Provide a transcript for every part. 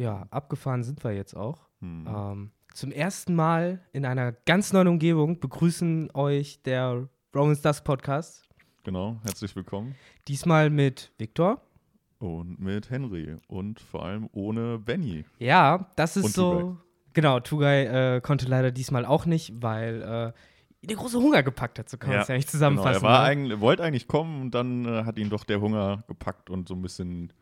Ja, abgefahren sind wir jetzt auch. Hm. Ähm, zum ersten Mal in einer ganz neuen Umgebung begrüßen euch der Roman Stars Podcast. Genau, herzlich willkommen. Diesmal mit Viktor. Und mit Henry und vor allem ohne Benny. Ja, das ist Und so. Tugay. Genau, Tugay äh, konnte leider diesmal auch nicht, weil äh, der große Hunger gepackt hat. So kann man es ja nicht Genau, zusammenfassen. er war ne? eigentlich, wollte eigentlich kommen und dann äh, hat ihn doch der Hunger gepackt und so ein bisschen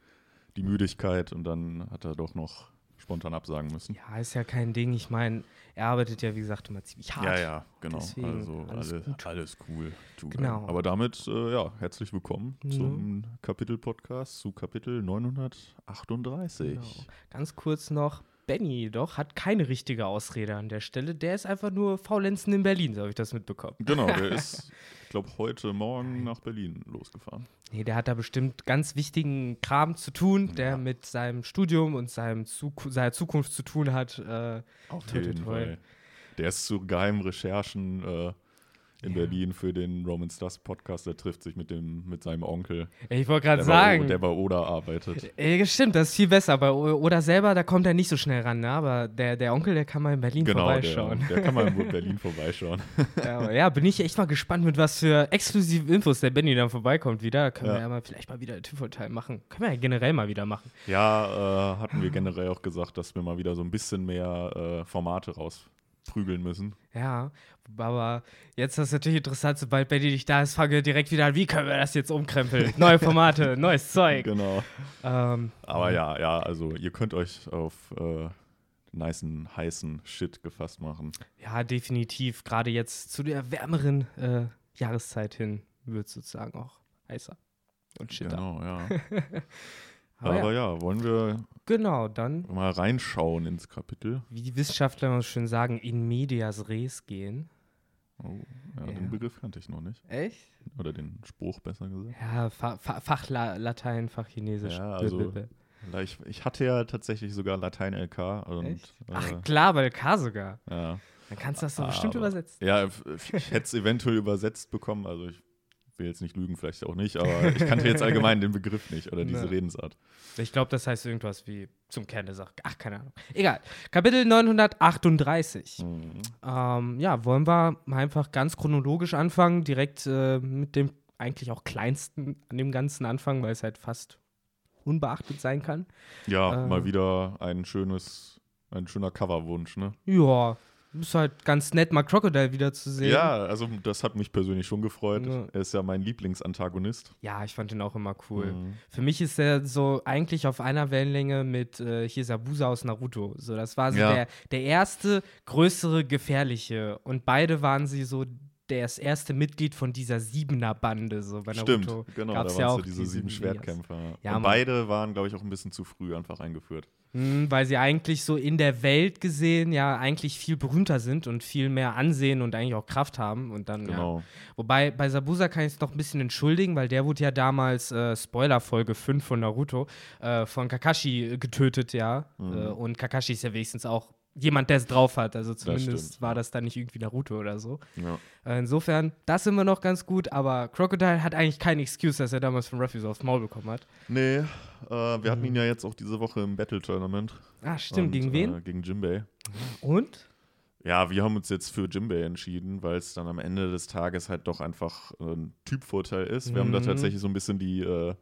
die Müdigkeit und dann hat er doch noch spontan absagen müssen. Ja, ist ja kein Ding. Ich meine, er arbeitet ja, wie gesagt, immer ziemlich hart. Ja, ja, genau. Deswegen also alles gut. alles cool. Tugay. Genau. Aber damit, äh, ja, herzlich willkommen Ja. zum Kapitel-Podcast zu Kapitel 938. Genau. Ganz kurz noch, Benny jedoch hat keine richtige Ausrede an der Stelle. Der ist einfach nur faulenzen in Berlin, so habe ich das mitbekommen. Genau, der ist, ich glaube, heute Morgen nach Berlin losgefahren. Nee, der hat da bestimmt ganz wichtigen Kram zu tun, der Ja. mit seinem Studium und seinem Zuku seiner Zukunft zu tun hat. Äh, Auf jeden. Fall. Der ist zu geheimen Recherchen äh, in Ja. Berlin für den Roman Stars Podcast. Der trifft sich mit, dem, mit seinem Onkel, ich wollte gerade der, bei, sagen, der bei Oda arbeitet. äh, stimmt, das ist viel besser. Bei O- Oder selber, da kommt er nicht so schnell ran, ne? aber der, der Onkel, der kann mal in Berlin Genau, der, vorbeischauen. der kann mal in Berlin vorbeischauen. ja, ja, bin ich echt mal gespannt, mit was für exklusiven Infos der Benny dann vorbeikommt wieder. Da können Ja. wir ja mal vielleicht mal wieder einen TÜV-Teil machen. Können wir ja generell mal wieder machen. Ja, äh, hatten wir generell auch gesagt, dass wir mal wieder so ein bisschen mehr äh, Formate rausprügeln müssen. Ja, aber jetzt ist es natürlich interessant, sobald Benny nicht da ist, fangen wir direkt wieder an, wie können wir das jetzt umkrempeln? Neue Formate, neues Zeug. Genau. Ähm, Aber ja, ja, also ihr könnt euch auf äh, nicen, heißen Shit gefasst machen. ja, definitiv. Gerade jetzt zu der wärmeren äh, Jahreszeit hin wird es sozusagen auch heißer und shitter. Genau, ja. Aber Aber ja, ja, wollen wir genau, dann, mal reinschauen ins Kapitel? wie die Wissenschaftler so schön sagen, in medias res gehen. Oh, ja, Ja. den Begriff kannte ich noch nicht. Echt? Oder den Spruch besser gesagt. Ja, Fa Fa Fachlatein, Fachchinesisch. Ja, also- Ich, ich hatte ja tatsächlich sogar Latein-LK und äh, Ach klar, bei der K sogar. ja. Dann kannst du das doch bestimmt Aber- übersetzen. Ja, ich hätte es eventuell übersetzt bekommen, also ich will jetzt nicht lügen, vielleicht auch nicht, aber ich kannte jetzt allgemein den Begriff nicht oder diese Ne. Redensart. Ich glaube, das heißt irgendwas wie zum Kern der Sache. Ach, keine Ahnung. Egal. Kapitel 938. Mhm. Ähm, ja, wollen wir einfach ganz chronologisch anfangen, direkt äh, mit dem eigentlich auch kleinsten an dem ganzen Anfang, weil es halt fast unbeachtet sein kann. Ja, Äh. mal wieder ein schönes, ein schöner Coverwunsch, ne? Ja, ist halt ganz nett, mal Crocodile wieder zu sehen. Ja, also das hat mich persönlich schon gefreut. Ja. Er ist ja mein Lieblingsantagonist. Ja, ich fand den auch immer cool. Mhm. Für mich ist er so eigentlich auf einer Wellenlänge mit äh, hier Sabusa aus Naruto. So, das war so Ja. der, der erste größere gefährliche. Und beide waren sie so das erste Mitglied von dieser Siebener-Bande. So bei Stimmt, Naruto genau, gab's da ja waren auch so diese die sieben Schwertkämpfer. Ja, Und beide waren, glaube ich, auch ein bisschen zu früh einfach eingeführt. Mhm, weil sie eigentlich so in der Welt gesehen ja eigentlich viel berühmter sind und viel mehr Ansehen und eigentlich auch Kraft haben. Und dann, ja. Genau. Wobei bei Sabusa kann ich es noch ein bisschen entschuldigen, weil der wurde ja damals, äh, Spoiler Folge 5 von Naruto, äh, von Kakashi äh, getötet, ja. Mhm. Äh, und Kakashi ist ja wenigstens auch jemand, der es drauf hat. Also zumindest stimmt, war ja. das dann nicht irgendwie Naruto oder so. Ja. Äh, insofern, das sind wir noch ganz gut, aber Crocodile hat eigentlich keine Excuse, dass er damals von Ruffy so aufs Maul bekommen hat. Nee, äh, wir hatten ihn ja jetzt auch diese Woche im Battle-Tournament. Ah, Mhm. stimmt. Und, Gegen wen? Äh, gegen Jimbei. Und? Ja, wir haben uns jetzt für Jimbei entschieden, weil es dann am Ende des Tages halt doch einfach äh, ein Typvorteil ist. Wir haben da Mhm. tatsächlich so ein bisschen die, äh,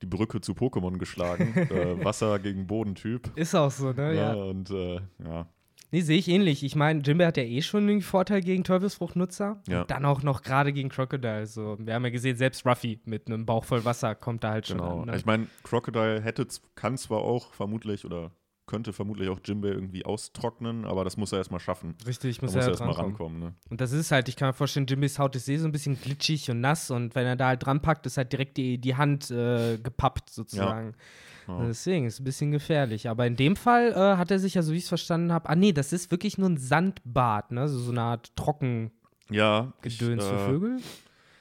die Brücke zu Pokémon geschlagen. äh, Wasser gegen Bodentyp. Ist auch so, ne? Ja, Ja. und äh, ja, Nee, sehe ich ähnlich. Ich meine, Jimbe hat ja eh schon einen Vorteil gegen Teufelsfruchtnutzer. Ja. Und dann auch noch gerade gegen Crocodile. So, wir haben ja gesehen, selbst Ruffy mit einem Bauch voll Wasser kommt da halt schon genau. an. Ne? Ich meine, Crocodile hätte, kann zwar auch vermutlich oder könnte vermutlich auch Jimbei irgendwie austrocknen, aber das muss er erstmal schaffen. Richtig, muss muss er er ja erstmal rankommen. Ne? Und das ist halt, ich kann mir vorstellen, Jimbys Haut ist eh so ein bisschen glitschig und nass und wenn er da halt dran packt, ist halt direkt die, die Hand äh, gepappt sozusagen. Ja. Deswegen ist es ein bisschen gefährlich. Aber in dem Fall äh, hat er sich ja, so wie ich es verstanden habe, ah nee, das ist wirklich nur ein Sandbad, ne? So, so eine Art Trockengedöns Ja, ich, für äh, Vögel.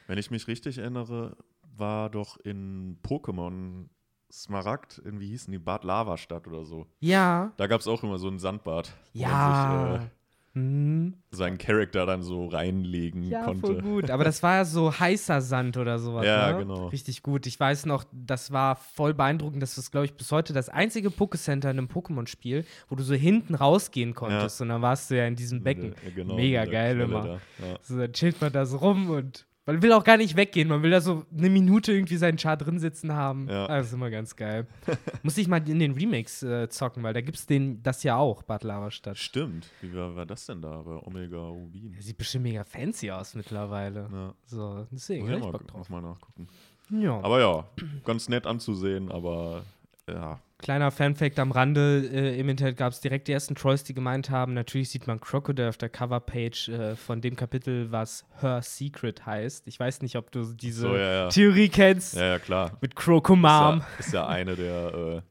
Wenn ich mich richtig erinnere, war doch in Pokémon Smaragd, in wie hießen die, Bad Lavastadt oder so. Ja, Da gab es auch immer so ein Sandbad. ja. sich, äh, Mhm. seinen Charakter dann so reinlegen Ja, konnte. voll gut. Aber das war ja so heißer Sand oder sowas. Ja, ne? genau. Richtig gut. Ich weiß noch, das war voll beeindruckend. Das ist, glaube ich, bis heute das einzige Pokécenter in einem Pokémon-Spiel, wo du so hinten rausgehen konntest. Und dann warst du ja in diesem Becken. Ja, genau, Mega geil immer. da. Ja. So, dann chillt man da so rum und man will auch gar nicht weggehen. Man will da so eine Minute irgendwie seinen Char drin sitzen haben. Ja. Das ist immer ganz geil. Muss ich mal in den Remakes äh, zocken, weil da gibt es das ja auch, Bad Lavastadt. Stimmt. Wie war, war das denn da bei Omega Rubin? Der sieht bestimmt mega fancy aus mittlerweile. Ja. So, deswegen Muss ich mal, Bock drauf. mal nachgucken. Ja. Aber ja, ganz nett anzusehen, aber ja, Kleiner Fanfact am Rande, äh, im Internet gab es direkt die ersten Trolls, die gemeint haben, natürlich sieht man Crocodile auf der Coverpage äh, von dem Kapitel, was Her Secret heißt. Ich weiß nicht, ob du diese so, ja, ja. Theorie kennst Ja, ja, klar. mit Crocomam. Ist ja, ist ja eine der äh,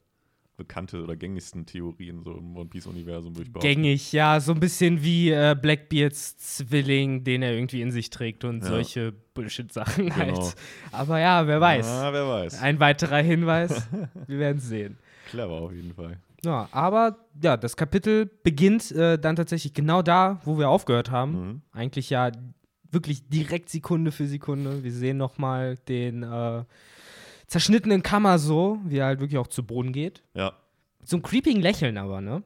bekannte oder gängigsten Theorien so im One Piece-Universum, würde ich behaupten. Gängig, ja, so ein bisschen wie äh, Blackbeards Zwilling, den er irgendwie in sich trägt und Ja. solche Bullshit-Sachen Genau. halt. Aber ja, wer weiß. Ah, wer weiß. Ein weiterer Hinweis, wir werden sehen. Clever auf jeden Fall. Ja, aber ja, das Kapitel beginnt äh, dann tatsächlich genau da, wo wir aufgehört haben. Mhm. Eigentlich ja wirklich direkt Sekunde für Sekunde. Wir sehen noch mal den äh, zerschnittenen Kammer so, wie er halt wirklich auch zu Boden geht. Ja, So ein creeping Lächeln aber, ne?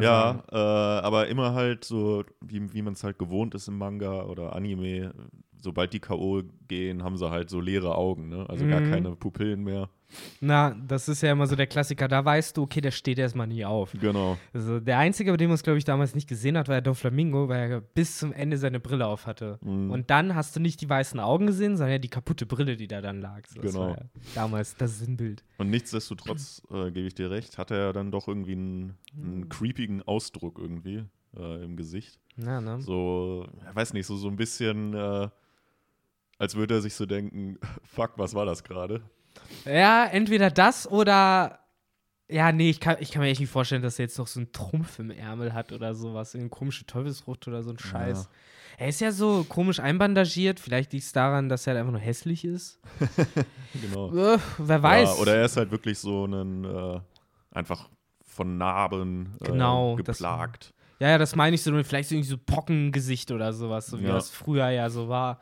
Ja äh, aber immer halt so, wie, wie man es halt gewohnt ist im Manga oder Anime. Sobald die K.O. gehen, haben sie halt so leere Augen, ne? Also gar Mhm. keine Pupillen mehr. Na, das ist ja immer so der Klassiker. Da weißt du, okay, der steht erstmal nie auf. Genau. Also der Einzige, bei dem man es, glaube ich, damals nicht gesehen hat, war ja Doflamingo, weil er bis zum Ende seine Brille auf hatte. Mhm. Und dann hast du nicht die weißen Augen gesehen, sondern ja die kaputte Brille, die da dann lag. So, das Genau. war ja damals das Sinnbild. Und nichtsdestotrotz, äh, gebe ich dir recht, hat er dann doch irgendwie einen, Mhm. einen creepigen Ausdruck irgendwie äh, im Gesicht. Ja, ne? So, ich weiß nicht, so, so ein bisschen, äh, als würde er sich so denken, fuck, was war das gerade? Ja, entweder das oder. Ja, nee, ich kann, ich kann mir echt nicht vorstellen, dass er jetzt noch so einen Trumpf im Ärmel hat oder sowas. Eine komische Teufelsfrucht oder so ein Scheiß. Er ist ja so komisch einbandagiert. Vielleicht liegt es daran, dass er halt einfach nur hässlich ist. Genau. Äh, wer weiß. Ja, oder er ist halt wirklich so ein, äh, einfach von Narben äh, Genau, das- geplagt. Ja, ja, das meine ich so, vielleicht so irgendwie so Pockengesicht oder sowas, so wie Ja. das früher ja so war.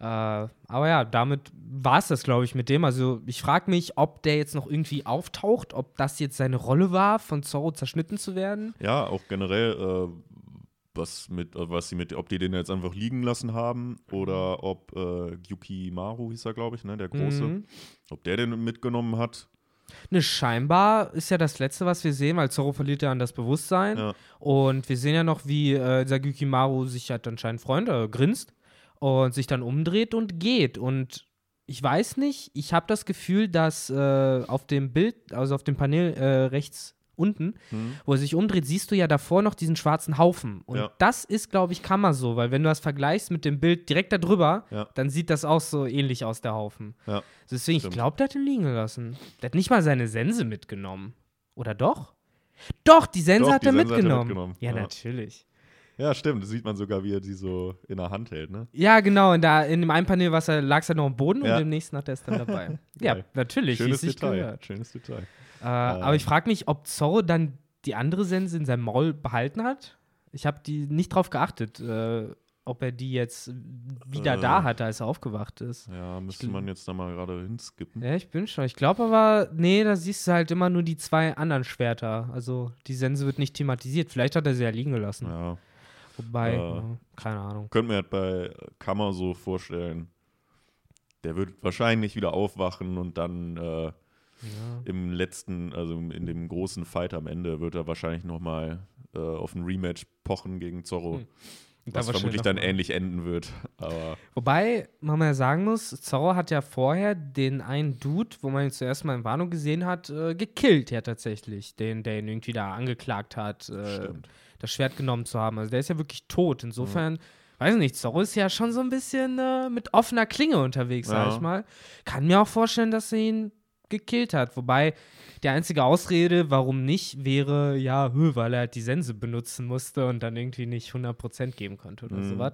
Äh, aber ja, damit war es das, glaube ich, mit dem. Also ich frage mich, ob der jetzt noch irgendwie auftaucht, ob das jetzt seine Rolle war, von Zorro zerschnitten zu werden. Ja, auch generell, äh, was mit, äh, was sie mit, ob die den jetzt einfach liegen lassen haben oder ob äh, Yuki Maru hieß er, glaube ich, ne, der Große, Mhm. ob der den mitgenommen hat. Ne, scheinbar ist ja das Letzte, was wir sehen, weil Zorro verliert ja an das Bewusstsein. Ja. Und wir sehen ja noch, wie äh, Sagyuki Maru sich halt anscheinend freut, äh, grinst und sich dann umdreht und geht. Und ich weiß nicht, ich habe das Gefühl, dass äh, auf dem Bild, also auf dem Panel äh, rechts unten, Hm. wo er sich umdreht, siehst du ja davor noch diesen schwarzen Haufen. Und Ja. das ist, glaube ich, Kammer so, weil wenn du das vergleichst mit dem Bild direkt darüber, Ja. dann sieht das auch so ähnlich aus, der Haufen. Ja. Deswegen, ich Stimmt. glaube, der hat ihn liegen gelassen. Der hat nicht mal seine Sense mitgenommen. Oder doch? Doch, die Sense Doch, hat die er Sense hat er mitgenommen. ja. natürlich. Ja, stimmt. Das sieht man sogar, wie er die so in der Hand hält, ne? Ja, genau. Und da in dem einen Panel lag es ja noch am Boden Ja. und im nächsten hat er es dann dabei. ja, natürlich. Schönes Detail. Schönes Detail. Äh, aber ich frage mich, ob Zorro dann die andere Sense in seinem Maul behalten hat. Ich habe die nicht drauf geachtet, äh, ob er die jetzt wieder Äh. da hatte, als er aufgewacht ist. Ja, müsste man jetzt da mal gerade hinskippen. Ja, ich bin schon. Ich glaube aber, nee, da siehst du halt immer nur die zwei anderen Schwerter. Also die Sense wird nicht thematisiert. Vielleicht hat er sie ja liegen gelassen. Ja. Wobei, Äh. ja, keine Ahnung. Könnte mir halt bei Kammer so vorstellen, der wird wahrscheinlich wieder aufwachen und dann äh, Ja. im letzten, also in dem großen Fight am Ende, wird er wahrscheinlich nochmal äh, auf ein Rematch pochen gegen Zorro. Hm. Da Was wahrscheinlich vermutlich dann ähnlich enden wird. Aber Wobei man ja sagen muss, Zorro hat ja vorher den einen Dude, wo man ihn zuerst mal in Warnung gesehen hat, äh, gekillt ja tatsächlich. Den, der ihn irgendwie da angeklagt hat, äh, stimmt. Das Schwert genommen zu haben. Also der ist ja wirklich tot. Insofern, weiß nicht, Zorro ist ja schon so ein bisschen äh, mit offener Klinge unterwegs, sag Ja. ich mal. Kann mir auch vorstellen, dass er ihn gekillt hat. Wobei die einzige Ausrede, warum nicht, wäre, ja, weil er halt die Sense benutzen musste und dann irgendwie nicht 100% geben konnte oder Mhm. sowas.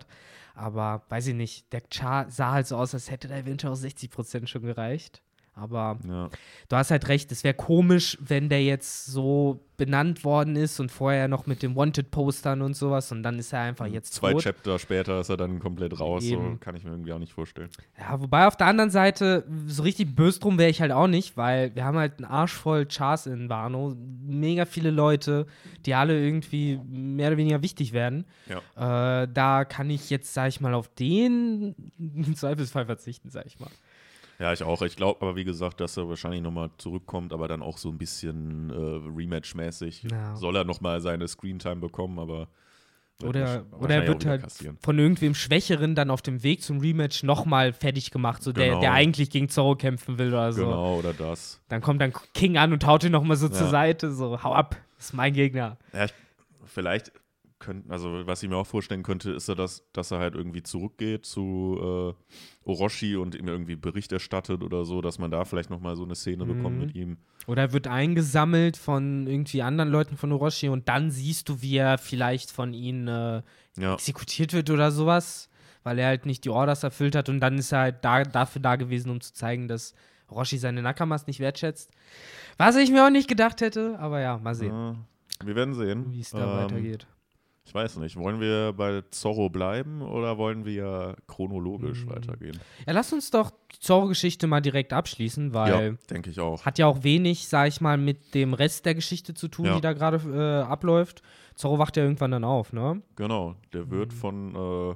Aber weiß ich nicht, der Char sah halt so aus, als hätte da eventuell auch 60% schon gereicht. Aber Ja. du hast halt recht, es wäre komisch, wenn der jetzt so benannt worden ist und vorher noch mit den Wanted-Postern und sowas und dann ist er einfach jetzt Zwei tot. Chapter später ist er dann komplett raus. So kann ich mir irgendwie auch nicht vorstellen. Ja, wobei auf der anderen Seite, so richtig böse drum wäre ich halt auch nicht, weil wir haben halt einen Arsch voll Chars in Wano. Mega viele Leute, die alle irgendwie mehr oder weniger wichtig werden. Ja. Äh, da kann ich jetzt, sag ich mal, auf den im Zweifelsfall verzichten, sag ich mal. Ja, ich auch. Ich glaube aber, wie gesagt, dass er wahrscheinlich nochmal zurückkommt, aber dann auch so ein bisschen äh, Rematch-mäßig. Ja. Soll er nochmal seine Screentime bekommen, aber. Oder, oder er wird halt kassieren. von irgendwem Schwächeren dann auf dem Weg zum Rematch nochmal fertig gemacht, so der, Genau. der eigentlich gegen Zorro kämpfen will oder so. Genau, oder das. Dann kommt dann King an und haut ihn nochmal so zur Ja. Seite, so, hau ab, das ist mein Gegner. Ja, ich, vielleicht könnte, also was ich mir auch vorstellen könnte, ist ja, dass, dass er halt irgendwie zurückgeht zu äh, Orochi und ihm irgendwie Bericht erstattet oder so, dass man da vielleicht nochmal so eine Szene bekommt Mhm. mit ihm. Oder er wird eingesammelt von irgendwie anderen Leuten von Orochi und dann siehst du, wie er vielleicht von ihnen äh, Ja, exekutiert wird oder sowas, weil er halt nicht die Orders erfüllt hat und dann ist er halt da, dafür da gewesen, um zu zeigen, dass Orochi seine Nakamas nicht wertschätzt. Was ich mir auch nicht gedacht hätte, aber ja, mal sehen, ja, wir werden sehen. wie es da Ähm, weitergeht. Ich weiß nicht, wollen wir bei Zorro bleiben oder wollen wir chronologisch Hm. weitergehen? Ja, lass uns doch die Zorro-Geschichte mal direkt abschließen, weil ja, denke ich auch. hat ja auch wenig, sag ich mal, mit dem Rest der Geschichte zu tun, Ja. die da gerade äh, abläuft. Zorro wacht ja irgendwann dann auf, ne? Genau, der wird Mhm. von äh,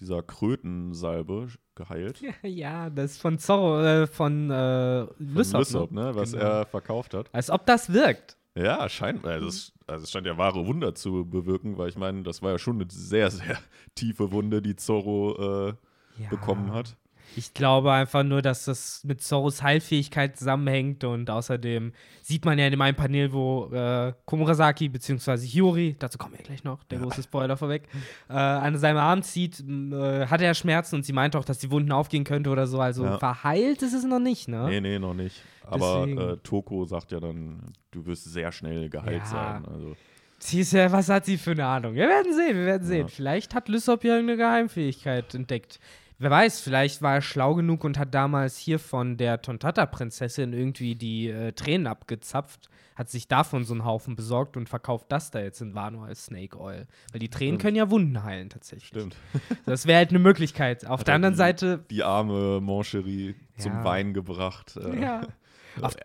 dieser Krötensalbe geheilt. ja, das ist von Zorro, äh, von äh, Von Lysop, Lysop, ne? ne? Was Genau. er verkauft hat. Als ob das wirkt. Ja, scheint, also es, also es scheint ja wahre Wunder zu bewirken, weil ich meine, das war ja schon eine sehr, sehr tiefe Wunde, die Zorro äh, Ja. bekommen hat. Ich glaube einfach nur, dass das mit Zorros Heilfähigkeit zusammenhängt und außerdem sieht man ja in dem einen Panel, wo äh, Komurasaki bzw. Hiyori, dazu kommen wir gleich noch, der große Spoiler vorweg, äh, an seinem Arm zieht, äh, hat er Schmerzen und sie meint auch, dass die Wunden aufgehen könnte oder so. Also Ja. verheilt ist es noch nicht, ne? Nee, nee, noch nicht. Aber äh, Toko sagt ja dann, du wirst sehr schnell geheilt Ja. sein. Also, Sie ist ja, was hat sie für eine Ahnung? Wir werden sehen, wir werden sehen. Ja. Vielleicht hat Lysop ja irgendeine Geheimfähigkeit entdeckt. Wer weiß, vielleicht war er schlau genug und hat damals hier von der Tontata-Prinzessin irgendwie die äh, Tränen abgezapft, hat sich davon so einen Haufen besorgt und verkauft das da jetzt in Wano als Snake Oil. Weil die Tränen Stimmt. können ja Wunden heilen, tatsächlich. stimmt. Das wäre halt eine Möglichkeit. Auf Hat der er anderen die- Seite, Die arme Moncherie zum Ja. Wein gebracht. Äh, ja. Auf,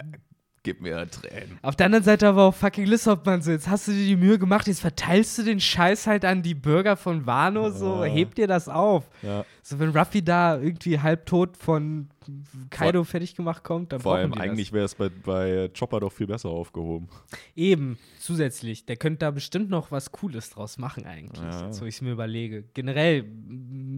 Gib mir Tränen. Auf der anderen Seite aber auch fucking Lissop, man so, jetzt hast du dir die Mühe gemacht, jetzt verteilst du den Scheiß halt an die Bürger von Wano, so, Ja. heb dir das auf. Ja. So, wenn Ruffy da irgendwie halbtot von Kaido fertig gemacht kommt, dann Vor allem die eigentlich wäre es bei, bei Chopper doch viel besser aufgehoben. Eben, zusätzlich. Der könnte da bestimmt noch was Cooles draus machen eigentlich, Ja. wo ich es mir überlege. Generell,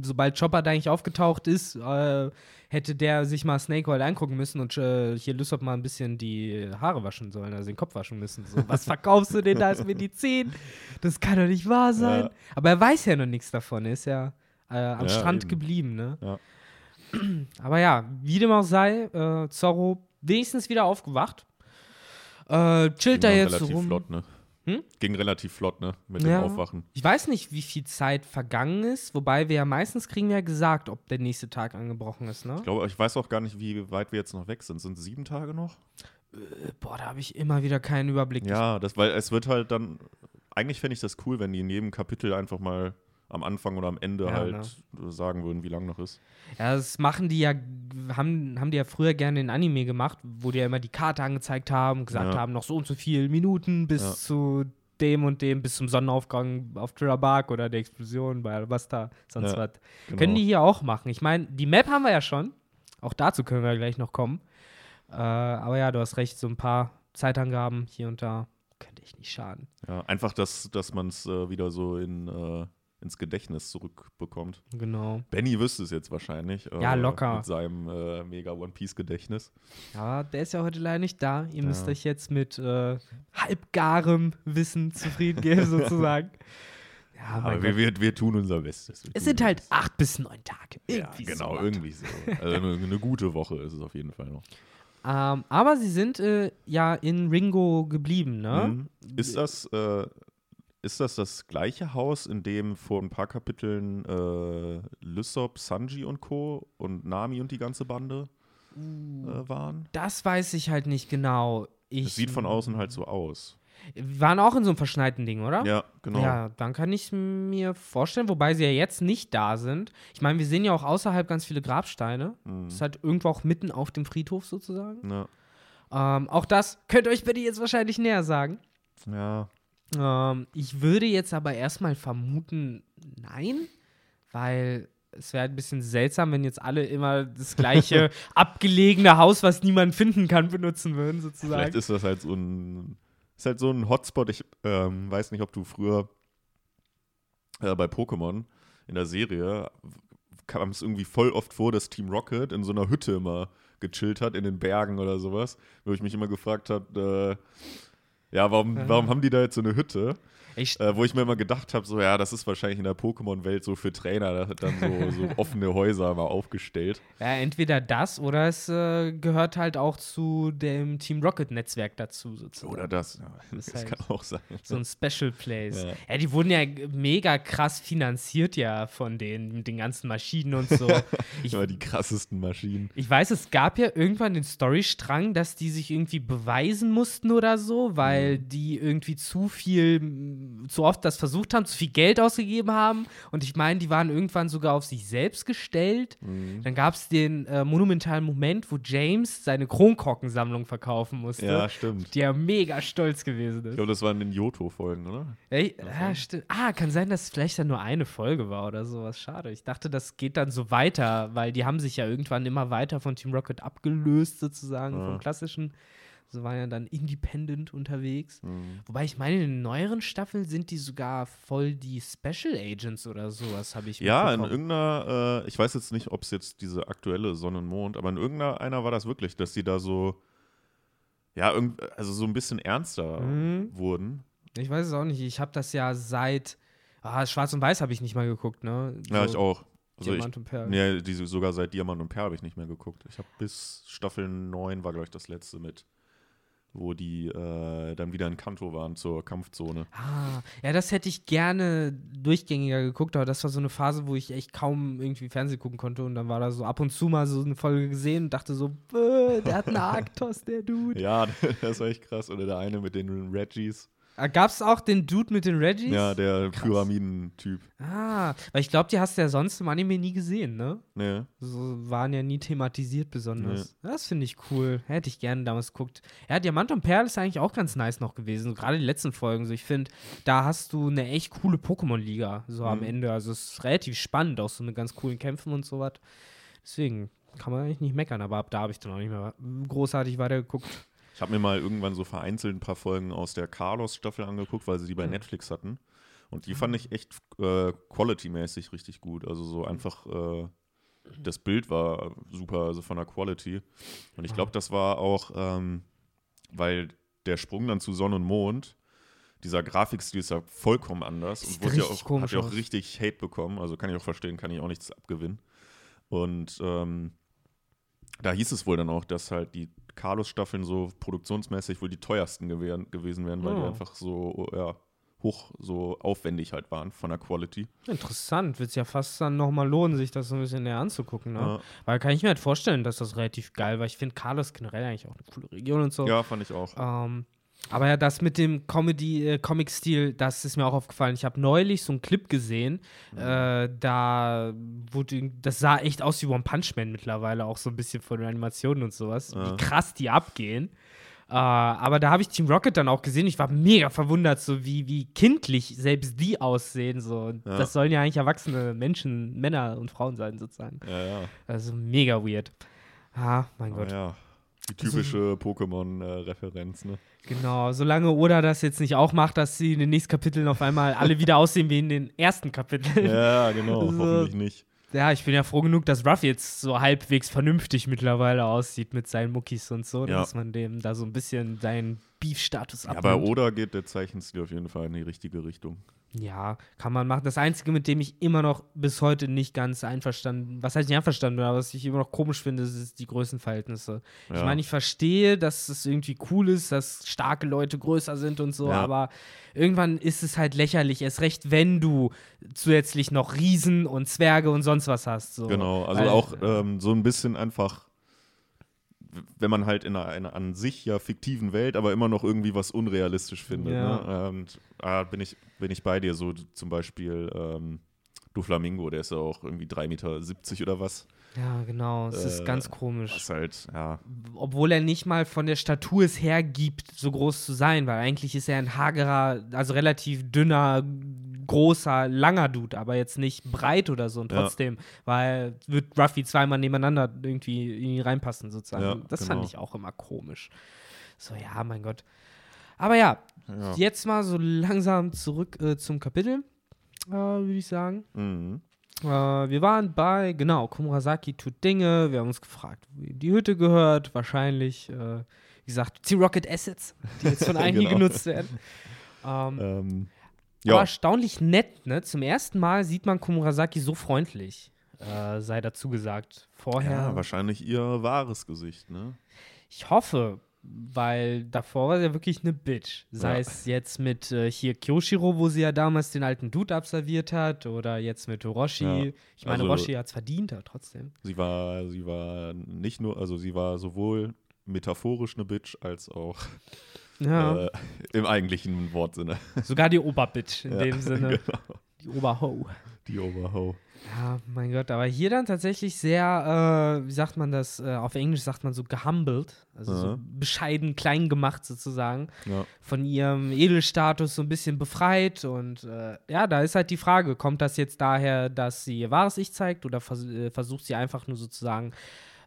sobald Chopper da eigentlich aufgetaucht ist, äh, hätte der sich mal Snake Oil angucken müssen und äh, hier Lysop mal ein bisschen die Haare waschen sollen, also den Kopf waschen müssen. So, was verkaufst du denn da als Medizin? Das kann doch nicht wahr sein. Ja. Aber er weiß ja noch nichts davon, er ist ja äh, am Ja, Strand eben. geblieben, ne? Ja. Aber ja, wie dem auch sei, äh, Zorro wenigstens wieder aufgewacht. Äh, chillt da jetzt relativ rum. flott, ne? Hm? Ging relativ flott, ne? Mit Ja. dem Aufwachen. Ich weiß nicht, wie viel Zeit vergangen ist, wobei wir ja meistens kriegen wir ja gesagt, ob der nächste Tag angebrochen ist, ne? Ich glaube, ich weiß auch gar nicht, wie weit wir jetzt noch weg sind. Sind es sieben Tage noch? Äh, Boah, da habe ich immer wieder keinen Überblick. Ja, das, weil es wird halt dann. Eigentlich fände ich das cool, wenn die in jedem Kapitel einfach mal am Anfang oder am Ende Ja, halt ne? sagen würden, wie lang noch ist. Ja, das machen die ja, haben, haben die ja früher gerne in Anime gemacht, wo die ja immer die Karte angezeigt haben, gesagt Ja. haben, noch so und so viele Minuten bis Ja. zu dem und dem, bis zum Sonnenaufgang auf Bark oder der Explosion bei Alabasta, sonst was. Genau. Können die hier auch machen. Ich meine, die Map haben wir ja schon. Auch dazu können wir gleich noch kommen. Äh, aber ja, du hast recht, so ein paar Zeitangaben hier und da könnte ich nicht schaden. ja, einfach, dass, dass man es äh, wieder so in, äh, ins Gedächtnis zurückbekommt. Genau. Benny wüsste es jetzt wahrscheinlich. äh, Ja, locker. Mit seinem äh, mega One Piece-Gedächtnis. Aber der ist ja heute leider nicht da. Ihr müsst Ja. euch jetzt mit äh, halbgarem Wissen zufrieden geben, sozusagen. Ja, Aber wir, wir, wir tun unser Bestes. Wir Es sind halt Bestes. acht bis neun Tage. Ja, Irgendwie genau, sowas. irgendwie so. Also eine, eine gute Woche ist es auf jeden Fall noch. Ähm, aber sie sind äh, ja in Ringo geblieben, ne? Mhm. Ist das, äh, ist das das gleiche Haus, in dem vor ein paar Kapiteln äh, Lysop, Sanji und Co. und Nami und die ganze Bande äh, waren. Das weiß ich halt nicht genau. Ich, Es sieht von außen halt so aus. Wir waren auch in so einem verschneiten Ding, oder? Ja, genau. Ja, dann kann ich mir vorstellen, wobei sie ja jetzt nicht da sind. Ich meine, wir sehen ja auch außerhalb ganz viele Grabsteine. Mhm. Das ist halt irgendwo auch mitten auf dem Friedhof sozusagen. Ja. Ähm, auch das könnt ihr euch bitte jetzt wahrscheinlich näher sagen. ja. Ähm, ich würde jetzt aber erstmal vermuten, nein, weil es wäre ein bisschen seltsam, wenn jetzt alle immer das gleiche abgelegene Haus, was niemand finden kann, benutzen würden, Vielleicht sozusagen. ist das halt so ein, ist halt so ein Hotspot. Ich ähm, weiß nicht, ob du früher äh, bei Pokémon in der Serie kam es irgendwie voll oft vor, dass Team Rocket in so einer Hütte immer gechillt hat, in den Bergen oder sowas, wo ich mich immer gefragt habe, äh, ja, warum, warum haben die da jetzt so eine Hütte? Äh, wo ich mir immer gedacht habe, so ja, das ist wahrscheinlich in der Pokémon-Welt so für Trainer, dann so, so offene Häuser mal aufgestellt. ja, entweder das oder es äh, gehört halt auch zu dem Team Rocket-Netzwerk dazu, sozusagen. Oder das, ja, Das das, halt kann auch sein. So ein Special Place. Ja. Ja. die wurden ja mega krass finanziert ja von mit den ganzen Maschinen und so. ich, Immer die krassesten Maschinen. ich weiß, es gab ja irgendwann den Storystrang, dass die sich irgendwie beweisen mussten oder so, weil Mhm. die irgendwie zu viel, zu oft das versucht haben, zu viel Geld ausgegeben haben. Und ich meine, die waren irgendwann sogar auf sich selbst gestellt. Mhm. Dann gab es den äh, monumentalen Moment, wo James seine Kronkorkensammlung verkaufen musste. Ja, stimmt. Die ja mega stolz gewesen ist. Ich glaube, das waren den Johto-Folgen, oder? Ey, ja, stimmt. Ah, kann sein, dass es vielleicht dann nur eine Folge war oder sowas. Schade. Ich dachte, das geht dann so weiter, weil die haben sich ja irgendwann immer weiter von Team Rocket abgelöst, sozusagen, Ja. vom klassischen. Sie waren ja dann independent unterwegs. Mhm. Wobei ich meine, in den neueren Staffeln sind die sogar voll die Special Agents oder sowas, habe ich Ja, in irgendeiner, äh, ich weiß jetzt nicht, ob es jetzt diese aktuelle Sonne und Mond, aber in irgendeiner war das wirklich, dass die da so, ja, also so ein bisschen ernster Mhm. wurden. Ich weiß es auch nicht. Ich habe das ja seit. Ah, Schwarz und Weiß habe ich nicht mal geguckt, ne? Ja, So ich auch. Also Diamant und Perl. ich, nee, die, sogar seit Diamant und Perl habe ich nicht mehr geguckt. Ich habe bis Staffel 9 war, glaube ich, das letzte mit, wo die äh, dann wieder in Kanto waren zur Kampfzone. Ah, ja, das hätte ich gerne durchgängiger geguckt, aber das war so eine Phase, wo ich echt kaum irgendwie Fernsehen gucken konnte und dann war da so ab und zu mal so eine Folge gesehen und dachte so, "Bäh, der hat einen Arktos, der Dude. Ja, das war echt krass. Oder der eine mit den Reggies. Ah, Gab's auch den Dude mit den Reggies? Ja, der. Pyramidentyp. Ah, weil ich glaube, die hast du ja sonst im Anime nie gesehen, ne? Nee. So waren ja nie thematisiert besonders. Das finde ich cool. Hätte ich gerne damals geguckt. Ja, Diamant und Perl ist eigentlich auch ganz nice noch gewesen. Gerade die letzten Folgen. So, ich finde, da hast du eine echt coole Pokémon-Liga so am Mhm. Ende. Also es ist relativ spannend, auch so mit ganz coolen Kämpfen und sowas. Deswegen kann man eigentlich nicht meckern, aber ab da habe ich dann auch nicht mehr großartig weitergeguckt. Ich habe mir mal irgendwann so vereinzelt ein paar Folgen aus der Carlos-Staffel angeguckt, weil sie die bei Hm. Netflix hatten. Und die fand ich echt äh, quality-mäßig richtig gut. Also so einfach, äh, das Bild war super, also von der Quality. Und ich glaube, das war auch, ähm, weil der Sprung dann zu Sonne und Mond, dieser Grafikstil ist ja vollkommen anders Sieht und wurde ja auch, hat ja auch richtig Hate bekommen. Also kann ich auch verstehen, kann ich auch nichts abgewinnen. Und ähm, da hieß es wohl dann auch, dass halt die Carlos-Staffeln so produktionsmäßig wohl die teuersten gewähren, gewesen wären, weil die Oh. einfach so, ja, hoch, so aufwendig halt waren von der Quality. Interessant. Wird es ja fast dann nochmal lohnen, sich das so ein bisschen näher anzugucken. Ne? Ja. Weil kann ich mir halt vorstellen, dass das relativ geil war. Ich finde Carlos generell eigentlich auch eine coole Region und so. Ja, fand ich auch. Ähm, aber ja, das mit dem Comedy, äh, Comic-Stil, das ist mir auch aufgefallen. Ich habe neulich so einen Clip gesehen, Mhm. äh, da wurde, das sah echt aus wie One Punch Man mittlerweile, auch so ein bisschen von den Animationen und sowas, Ja. wie krass die abgehen. Äh, aber da habe ich Team Rocket dann auch gesehen. Ich war mega verwundert, so wie, wie kindlich selbst die aussehen. So. Ja. Das sollen ja eigentlich erwachsene Menschen, Männer und Frauen sein, sozusagen. Ja, ja. Also mega weird. Ah, mein Gott. ja. Die typische Pokémon-Referenz, ne? Genau, solange Oda das jetzt nicht auch macht, dass sie in den nächsten Kapiteln auf einmal alle wieder aussehen wie in den ersten Kapiteln. Ja. Ja, genau, So. hoffentlich nicht. ich bin ja froh genug, dass Ruff jetzt so halbwegs vernünftig mittlerweile aussieht mit seinen Muckis und so, Ja. dass man dem da so ein bisschen seinen Beef-Status Ja, abnimmt. bei Oda geht der Zeichenstil auf jeden Fall in die richtige Richtung. Ja, kann man machen. Das Einzige, mit dem ich immer noch bis heute nicht ganz einverstanden, was heißt nicht einverstanden bin, aber was ich immer noch komisch finde, ist die Größenverhältnisse. Ich Ja. meine, ich verstehe, dass es irgendwie cool ist, dass starke Leute größer sind und so, Ja. aber irgendwann ist es halt lächerlich, erst recht, wenn du zusätzlich noch Riesen und Zwerge und sonst was hast. So. Genau, also Weil- auch ähm, so ein bisschen einfach wenn man halt in einer, einer an sich ja fiktiven Welt, aber immer noch irgendwie was unrealistisch findet. Ja. Ne? Und ah, bin, ich, bin ich bei dir, so zum Beispiel ähm, Doflamingo, der ist ja auch irgendwie 3,70 Meter oder was. Ja, genau. Es ist Äh, ganz komisch. Was halt, ja, Obwohl er nicht mal von der Statur es hergibt, so groß zu sein, weil eigentlich ist er ein hagerer, also relativ dünner, großer, langer Dude, aber jetzt nicht breit oder so. Und Ja. trotzdem, weil wird Ruffy zweimal nebeneinander irgendwie in ihn reinpassen, sozusagen. Ja, das genau. fand ich auch immer komisch. So, ja, mein Gott. Aber ja, ja. jetzt mal so langsam zurück äh, zum Kapitel, äh, würde ich sagen. Mhm. Äh, wir waren bei, genau, Komurasaki tut Dinge. Wir haben uns gefragt, wie die Hütte gehört. Wahrscheinlich, äh, wie gesagt, die Rocket Assets, die jetzt von allen hier Genau. genutzt werden. Ähm, Ähm, Aber erstaunlich nett, ne? Zum ersten Mal sieht man Komurasaki so freundlich, äh, sei dazu gesagt. Vorher, ja, wahrscheinlich ihr wahres Gesicht, ne? ich hoffe, weil davor war sie ja wirklich eine Bitch. Sei Ja. es jetzt mit äh, hier Kyoshiro, wo sie ja damals den alten Dude absolviert hat, oder jetzt mit Orochi. Ja. Ich meine, Also- Orochi hat es verdient, aber trotzdem. Sie war, sie war nicht nur, also sie war sowohl metaphorisch eine Bitch als auch Ja. äh, im eigentlichen Wortsinne. Sogar die Oberbitch in dem Sinne. genau. Die Oberho. Die Overho. Ja, mein Gott, aber hier dann tatsächlich sehr, äh, wie sagt man das, äh, auf Englisch sagt man so gehumbled, also so bescheiden, klein gemacht sozusagen, Ja. von ihrem Edelstatus so ein bisschen befreit und äh, ja, da ist halt die Frage, kommt das jetzt daher, dass sie ihr wahres Ich zeigt oder vers äh, versucht sie einfach nur sozusagen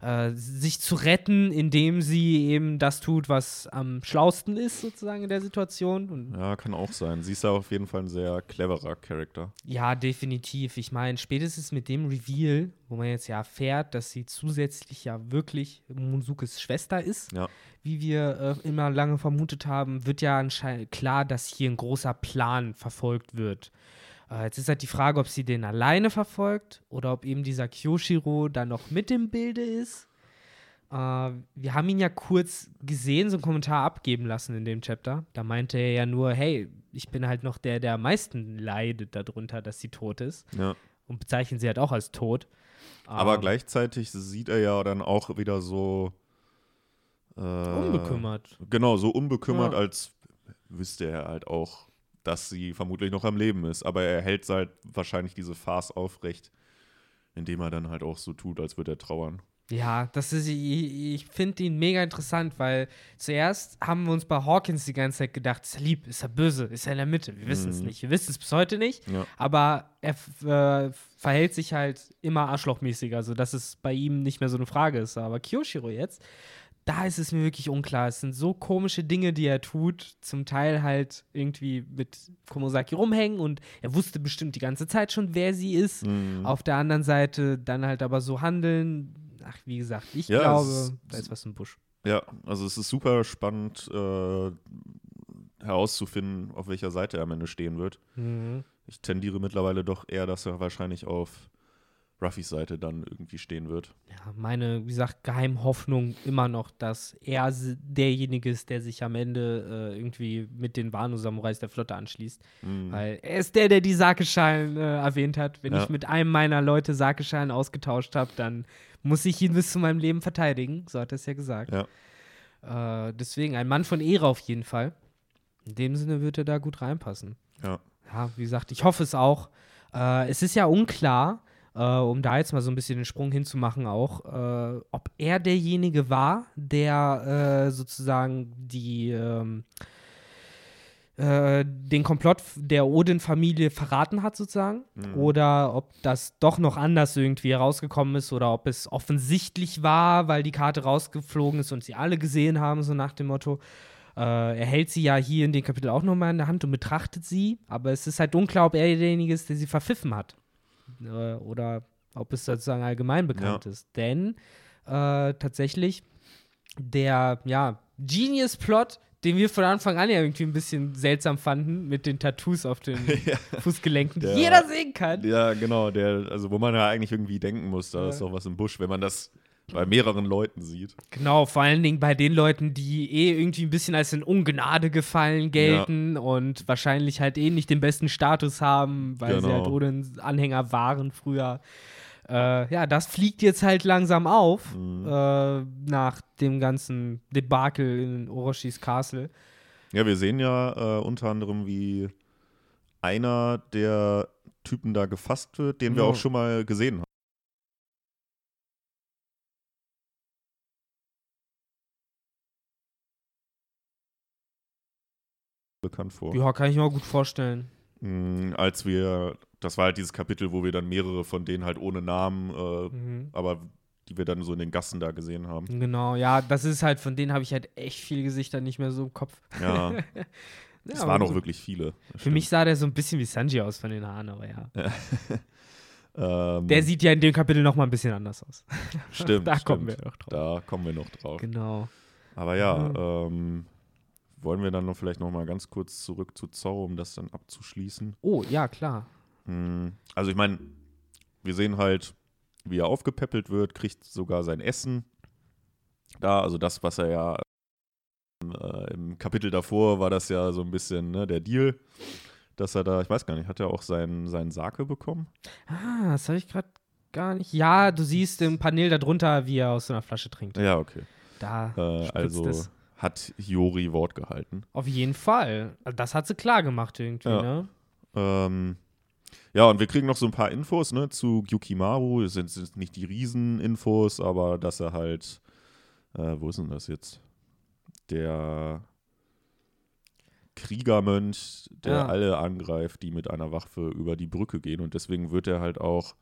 äh, sich zu retten, indem sie eben das tut, was am schlausten ist sozusagen in der Situation und ja, kann auch sein. Sie ist ja auf jeden Fall ein sehr cleverer Charakter. Ja, definitiv. Ich meine, spätestens mit dem Reveal, wo man jetzt ja erfährt, dass sie zusätzlich ja wirklich Munsukes Schwester ist, Ja. wie wir äh, immer lange vermutet haben, wird ja anscheinend klar, dass hier ein großer Plan verfolgt wird. Äh, jetzt ist halt die Frage, ob sie den alleine verfolgt oder ob eben dieser Kyoshiro da noch mit im Bilde ist. Äh, wir haben ihn ja kurz gesehen, so einen Kommentar abgeben lassen in dem Chapter. Da meinte er ja nur, hey, ich bin halt noch der, der am meisten leidet darunter, dass sie tot ist. Ja. Und bezeichnen sie halt auch als tot. Aber Ähm, gleichzeitig sieht er ja dann auch wieder so äh, Unbekümmert. Genau, so unbekümmert, Ja. als wüsste er halt auch, dass sie vermutlich noch am Leben ist. Aber er hält halt wahrscheinlich diese Farce aufrecht, indem er dann halt auch so tut, als würde er trauern. Ja, das ist, ich, ich finde ihn mega interessant, weil zuerst haben wir uns bei Hawkins die ganze Zeit gedacht, ist er lieb, ist er böse, ist er in der Mitte. Wir wissen es Mhm. nicht. Wir wissen es bis heute nicht. Ja. Aber er äh, verhält sich halt immer arschlochmäßiger, sodass es bei ihm nicht mehr so eine Frage ist. Aber Kyoshiro jetzt, da ist es mir wirklich unklar. Es sind so komische Dinge, die er tut. Zum Teil halt irgendwie mit Komosaki rumhängen und er wusste bestimmt die ganze Zeit schon, wer sie ist. Mhm. Auf der anderen Seite dann halt aber so handeln. Ach, wie gesagt, ich Ja, es glaube, ist- da ist was im Busch. Ja, also es ist super spannend äh, herauszufinden, auf welcher Seite er am Ende stehen wird. Mhm. Ich tendiere mittlerweile doch eher, dass er wahrscheinlich auf Ruffys Seite dann irgendwie stehen wird. Ja, meine, wie gesagt, Geheimhoffnung immer noch, dass er derjenige ist, der sich am Ende äh, irgendwie mit den Wano-Samurais der Flotte anschließt. Mhm. Weil er ist der, der die Sakeschalen äh, erwähnt hat. Wenn Ja. ich mit einem meiner Leute Sakeschalen ausgetauscht habe, dann muss ich ihn bis zu meinem Leben verteidigen. So hat er es ja gesagt. Ja. Äh, deswegen ein Mann von Ehre auf jeden Fall. In dem Sinne wird er da gut reinpassen. Ja. Ja, wie gesagt, ich hoffe es auch. Äh, es ist ja unklar, äh, um da jetzt mal so ein bisschen den Sprung hinzumachen auch, äh, ob er derjenige war, der äh, sozusagen die ähm, äh, den Komplott der Odin-Familie verraten hat, sozusagen. Mhm. Oder ob das doch noch anders irgendwie herausgekommen ist oder ob es offensichtlich war, weil die Karte rausgeflogen ist und sie alle gesehen haben, so nach dem Motto. Äh, er hält sie ja hier in dem Kapitel auch nochmal in der Hand und betrachtet sie, aber es ist halt unklar, ob er derjenige ist, der sie verpfiffen hat. Äh, oder ob es sozusagen allgemein bekannt Ja. ist. Denn äh, tatsächlich der, ja, Genius-Plot, den wir von Anfang an ja irgendwie ein bisschen seltsam fanden, mit den Tattoos auf den ja. Fußgelenken, die Der- jeder sehen kann. ja, genau, der, also wo man ja eigentlich irgendwie denken muss, da Ja. ist doch was im Busch, wenn man das bei mehreren Leuten sieht. Genau, vor allen Dingen bei den Leuten, die eh irgendwie ein bisschen als in Ungnade gefallen gelten und wahrscheinlich halt eh nicht den besten Status haben, weil sie Genau. halt Odins Anhänger waren früher. Äh, ja, das fliegt jetzt halt langsam auf Mhm. äh, nach dem ganzen Debakel in Orochis Castle. Ja, wir sehen ja äh, unter anderem, wie einer der Typen da gefasst wird, den wir Ja. auch schon mal gesehen haben. Bekannt vor. Ja, kann ich mir auch gut vorstellen. Mm, Als wir, das war halt dieses Kapitel, wo wir dann mehrere von denen halt ohne Namen, äh, Mhm. aber die wir dann so in den Gassen da gesehen haben. Genau, ja, das ist halt, von denen habe ich halt echt viele Gesichter nicht mehr so im Kopf. Ja, Ja, es aber waren auch gut. wirklich viele. Für mich sah der so ein bisschen wie Sanji aus von den Haaren, aber ja. stimmt. ähm, Der sieht ja in dem Kapitel noch mal ein bisschen anders aus. stimmt, da stimmt. kommen wir noch drauf. Da kommen wir noch drauf. Genau. Aber ja, ähm, wollen wir dann noch vielleicht noch mal ganz kurz zurück zu Zorro, um das dann abzuschließen. Oh, ja, klar. Hm, Also ich meine, wir sehen halt, wie er aufgepäppelt wird, kriegt sogar sein Essen da, also das, was er ja äh, im Kapitel davor war das ja so ein bisschen ne, der Deal, dass er da, ich weiß gar nicht, hat er auch seinen, seinen Sake bekommen? Ah, das habe ich gerade gar nicht. Ja, du siehst im Panel darunter, wie er aus so einer Flasche trinkt. Ja, okay. Da Äh, also es. Hat Hiyori Wort gehalten. Auf jeden Fall. Also Das hat sie klar gemacht irgendwie, Ja. ne? Ähm, ja, und wir kriegen noch so ein paar Infos ne, zu Gyukimaru. Es sind, sind nicht die Rieseninfos, aber dass er halt, äh, wo ist denn das jetzt? Der Kriegermönch, der Ja. alle angreift, die mit einer Waffe über die Brücke gehen. Und deswegen wird er halt auch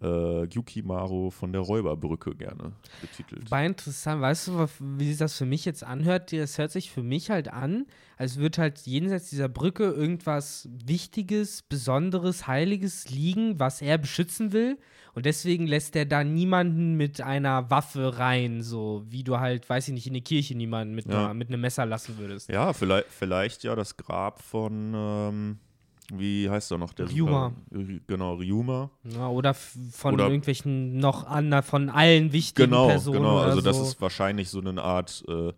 äh, Gyukimaru von der Räuberbrücke gerne betitelt. War interessant, weißt du, wie sich das für mich jetzt anhört? Das hört sich für mich halt an, als würde halt jenseits dieser Brücke irgendwas Wichtiges, Besonderes, Heiliges liegen, was er beschützen will. Und deswegen lässt er da niemanden mit einer Waffe rein, so wie du halt, weiß ich nicht, in die Kirche niemanden mit, Ja. einer, mit einem Messer lassen würdest. Ja, vielleicht, vielleicht ja das Grab von, ähm, wie heißt er noch? Der Ryuma. Super, genau, Ryuma. Ja, oder von Oder- irgendwelchen noch anderen, von allen wichtigen Genau, Personen. genau. Also das so. ist wahrscheinlich so eine Art äh,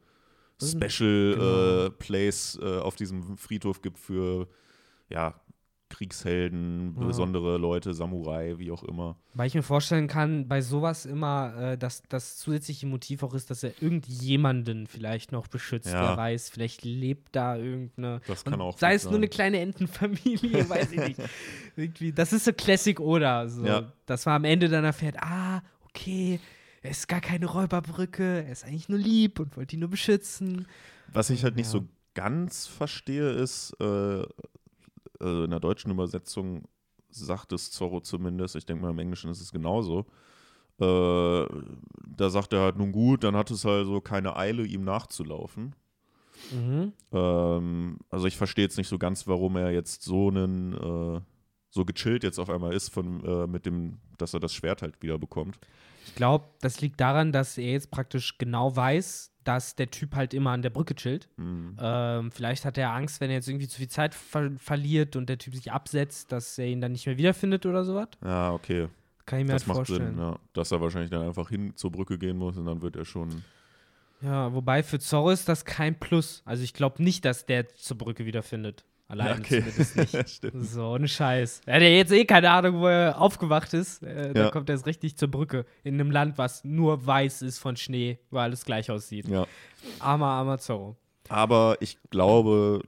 Das Special genau. äh, Place äh, auf diesem Friedhof gibt für ja Kriegshelden, Ja. besondere Leute, Samurai, wie auch immer. Weil ich mir vorstellen kann, bei sowas immer, äh, dass das zusätzliche Motiv auch ist, dass er irgendjemanden vielleicht noch beschützt. Ja. Wer weiß, vielleicht lebt da irgendeine. Das kann auch Sei es nur sein. eine kleine Entenfamilie, weiß ich nicht. Irgendwie, das ist so Classic oder so. Ja. Dass man am Ende dann erfährt, ah, okay, er ist gar keine Räuberbrücke, er ist eigentlich nur lieb und wollte ihn nur beschützen. Was ich halt nicht Ja. so ganz verstehe, ist, äh, also in der deutschen Übersetzung sagt es Zorro zumindest, ich denke mal im Englischen ist es genauso. Äh, da sagt er halt, nun gut, dann hat es also keine Eile, ihm nachzulaufen. Mhm. Ähm, also ich verstehe jetzt nicht so ganz, warum er jetzt so einen, äh, so gechillt jetzt auf einmal ist, von, äh, mit dem, dass er das Schwert halt wieder bekommt. Ich glaube, das liegt daran, dass er jetzt praktisch genau weiß, dass der Typ halt immer an der Brücke chillt. Hm. Ähm, vielleicht hat er Angst, wenn er jetzt irgendwie zu viel Zeit ver verliert und der Typ sich absetzt, dass er ihn dann nicht mehr wiederfindet oder sowas. Ja, okay. Kann ich mir Das halt macht vorstellen. Sinn, ja. Dass er wahrscheinlich dann einfach hin zur Brücke gehen muss und dann wird er schon. Ja, wobei für Zorro ist das kein Plus. Also ich glaube nicht, dass der zur Brücke wiederfindet. Allein okay. zumindest nicht. Stimmt. So, ein Scheiß. Er hat ja jetzt eh keine Ahnung, wo er aufgewacht ist. Äh, Da Ja. kommt er jetzt richtig zur Brücke. In einem Land, was nur weiß ist von Schnee, weil alles gleich aussieht. Ja. Armer, armer Zorro. Aber ich glaube,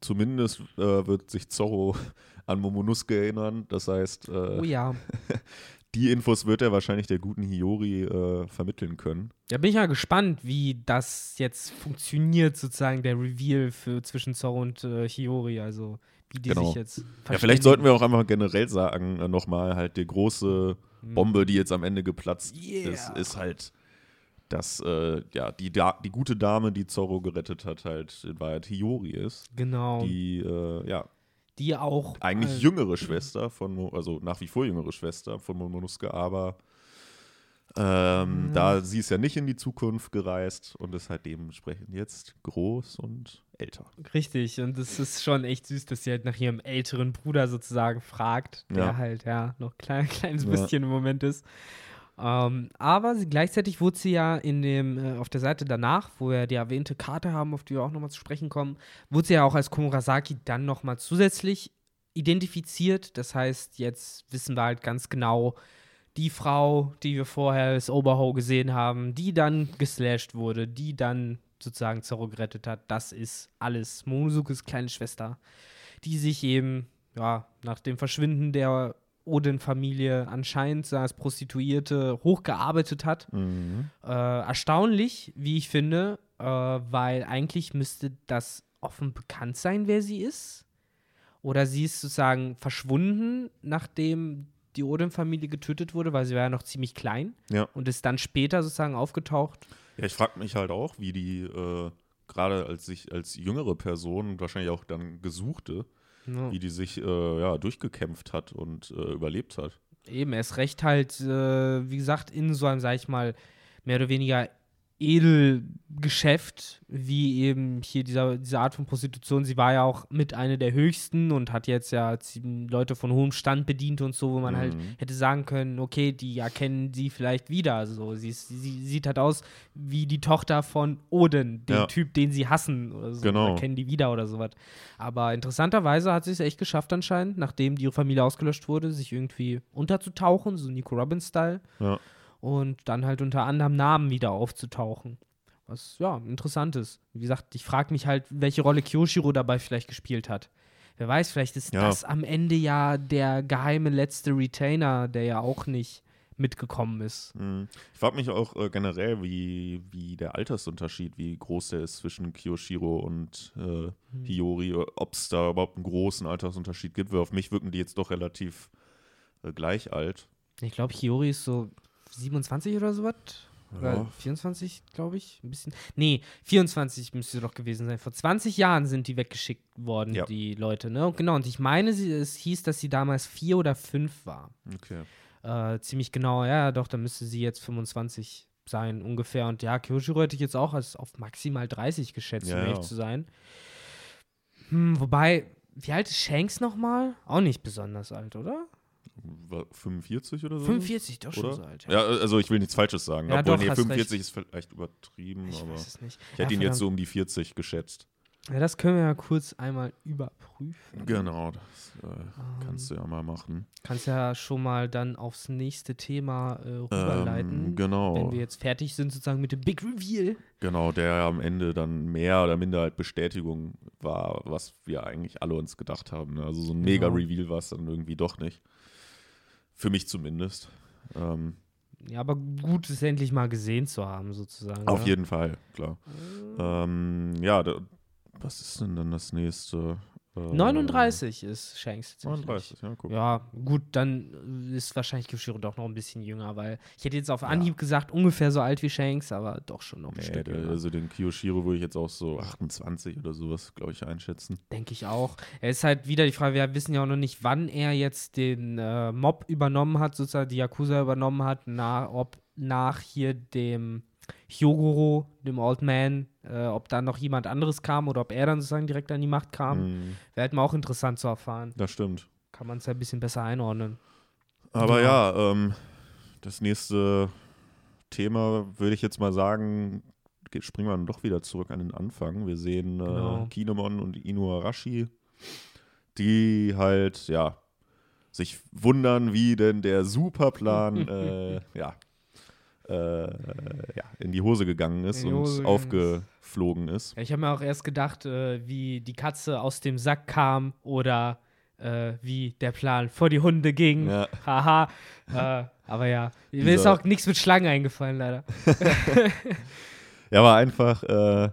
zumindest äh, wird sich Zorro an Momonosuke erinnern. Das heißt, äh, Oh ja. die Infos wird er wahrscheinlich der guten Hiyori äh, vermitteln können. Da bin ich mal gespannt, wie das jetzt funktioniert, sozusagen der Reveal für zwischen Zorro und äh, Hiyori. Also, wie die Genau. sich jetzt Ja, vielleicht sollten wir auch einfach generell sagen, äh, nochmal halt die große Hm. Bombe, die jetzt am Ende geplatzt Yeah. ist, ist halt, dass äh, ja, die, da die gute Dame, die Zorro gerettet hat, halt in Wahrheit Hiyori ist. Genau. Die, äh, ja, Die auch. eigentlich äh, jüngere Schwester von, also nach wie vor jüngere Schwester von Momonosuke, aber ähm, Mhm. da sie ist ja nicht in die Zukunft gereist und ist halt dementsprechend jetzt groß und älter. Richtig, und es ist schon echt süß, dass sie halt nach ihrem älteren Bruder sozusagen fragt, der Ja. halt ja noch ein klein, kleines Ja. bisschen im Moment ist. Ähm, aber sie, gleichzeitig wurde sie ja in dem, äh, auf der Seite danach, wo wir die erwähnte Karte haben, auf die wir auch nochmal zu sprechen kommen, wurde sie ja auch als Komurasaki dann nochmal zusätzlich identifiziert. Das heißt, jetzt wissen wir halt ganz genau, die Frau, die wir vorher als Oberho gesehen haben, die dann geslasht wurde, die dann sozusagen Zorro gerettet hat, das ist alles Momonosukes kleine Schwester, die sich eben, ja, nach dem Verschwinden der Odin-Familie anscheinend als Prostituierte hochgearbeitet hat. Mhm. Äh, erstaunlich, wie ich finde, äh, weil eigentlich müsste das offen bekannt sein, wer sie ist. Oder sie ist sozusagen verschwunden, nachdem die Odin-Familie getötet wurde, weil sie war ja noch ziemlich klein Ja. und ist dann später sozusagen aufgetaucht. Ja, ich frage mich halt auch, wie die, äh, gerade als sich als jüngere Person, wahrscheinlich auch dann Gesuchte, Ja. wie die sich äh, ja, durchgekämpft hat und äh, überlebt hat. Eben, erst recht halt, äh, wie gesagt, in so einem, sag ich mal, mehr oder weniger Edelgeschäft, wie eben hier dieser, diese Art von Prostitution. Sie war ja auch mit einer der höchsten und hat jetzt ja Leute von hohem Stand bedient und so, wo man halt Mhm. hätte sagen können, okay, die erkennen sie vielleicht wieder. So, sie, ist, sie sieht halt aus wie die Tochter von Odin, den Ja. Typ, den sie hassen oder so. Genau. Erkennen die wieder oder sowas. Aber interessanterweise hat sie es echt geschafft anscheinend, nachdem die Familie ausgelöscht wurde, sich irgendwie unterzutauchen, so Nico Robbins-Style. Ja. Und dann halt unter anderem Namen wieder aufzutauchen. Was, ja, interessant ist. Wie gesagt, ich frage mich halt, welche Rolle Kyoshiro dabei vielleicht gespielt hat. Wer weiß, vielleicht ist Ja. das am Ende ja der geheime letzte Retainer, der ja auch nicht mitgekommen ist. Mhm. Ich frage mich auch äh, generell, wie, wie der Altersunterschied, wie groß der ist zwischen Kiyoshiro und äh, Hiyori, ob es da überhaupt einen großen Altersunterschied gibt, weil auf mich wirken die jetzt doch relativ äh, gleich alt. Ich glaube, Hiyori ist so 27 oder sowas. Oder Ja. 24, glaube ich. Ein bisschen. Nee, 24 müsste doch gewesen sein. Vor 20 Jahren sind die weggeschickt worden, Ja. die Leute, ne? Genau, und ich meine, sie, es hieß, dass sie damals vier oder fünf war. Okay. Äh, ziemlich genau, ja, doch, dann müsste sie jetzt 25 sein, ungefähr. Und ja, Kyoshiro hätte ich jetzt auch als auf maximal 30 geschätzt, Ja, um ehrlich zu sein. Hm, wobei, wie alt ist Shanks nochmal? Auch nicht besonders alt, oder? War 45 oder so? 45, doch schon oder? so alt. Ja, also ich will nichts Falsches sagen. Ja, Obwohl, doch, nee, hast 45 recht. ist vielleicht übertrieben, Ich aber weiß es nicht. ich hätte ja, ihn jetzt so um die 40 geschätzt. Ja, das können wir ja kurz einmal überprüfen. Genau, das äh, kannst du ja mal machen. Kannst ja schon mal dann aufs nächste Thema äh, rüberleiten. Ähm, genau. Wenn wir jetzt fertig sind, sozusagen mit dem Big Reveal. Genau, der ja am Ende dann mehr oder minder halt Bestätigung war, was wir eigentlich alle uns gedacht haben. ne? Also so ein Genau. Mega-Reveal war es dann irgendwie doch nicht. Für mich zumindest. Ähm, Ja, aber gut, es endlich mal gesehen zu haben, sozusagen. Auf ja. jeden Fall, klar. Ähm, ja, da, was ist denn dann das nächste? Äh, 39 ist Shanks tatsächlich. 39, ja, guck. Ja, gut, dann ist wahrscheinlich Kyoshiro doch noch ein bisschen jünger, weil ich hätte jetzt auf Anhieb gesagt, ungefähr so alt wie Shanks, aber doch schon noch ein Nee, Stück der, jünger. also den Kiyoshiro würde ich jetzt auch so 28 oder sowas, glaube ich, einschätzen. Denke ich auch. Er ist halt wieder die Frage, wir wissen ja auch noch nicht, wann er jetzt den äh, Mob übernommen hat, sozusagen die Yakuza übernommen hat, na, ob nach hier dem Hyogoro, dem Old Man, äh, ob dann noch jemand anderes kam oder ob er dann sozusagen direkt an die Macht kam. Mhm, Wäre halt mal auch interessant zu erfahren. das stimmt. Kann man es ja ein bisschen besser einordnen. Aber Ja. ja, ähm, das nächste Thema würde ich jetzt mal sagen, ge- springen wir dann doch wieder zurück an den Anfang. Wir sehen Genau. äh, Kinemon und Inuarashi, die halt, ja, sich wundern, wie denn der Superplan, äh, ja, äh, ja, in die Hose gegangen ist und Hose ist. aufgeflogen ist. Ja, ich habe mir auch erst gedacht, äh, wie die Katze aus dem Sack kam oder äh, wie der Plan vor die Hunde ging. Ja. Haha. äh, aber ja, mir ist auch nichts mit Schlangen eingefallen, leider. Ja, aber einfach, äh,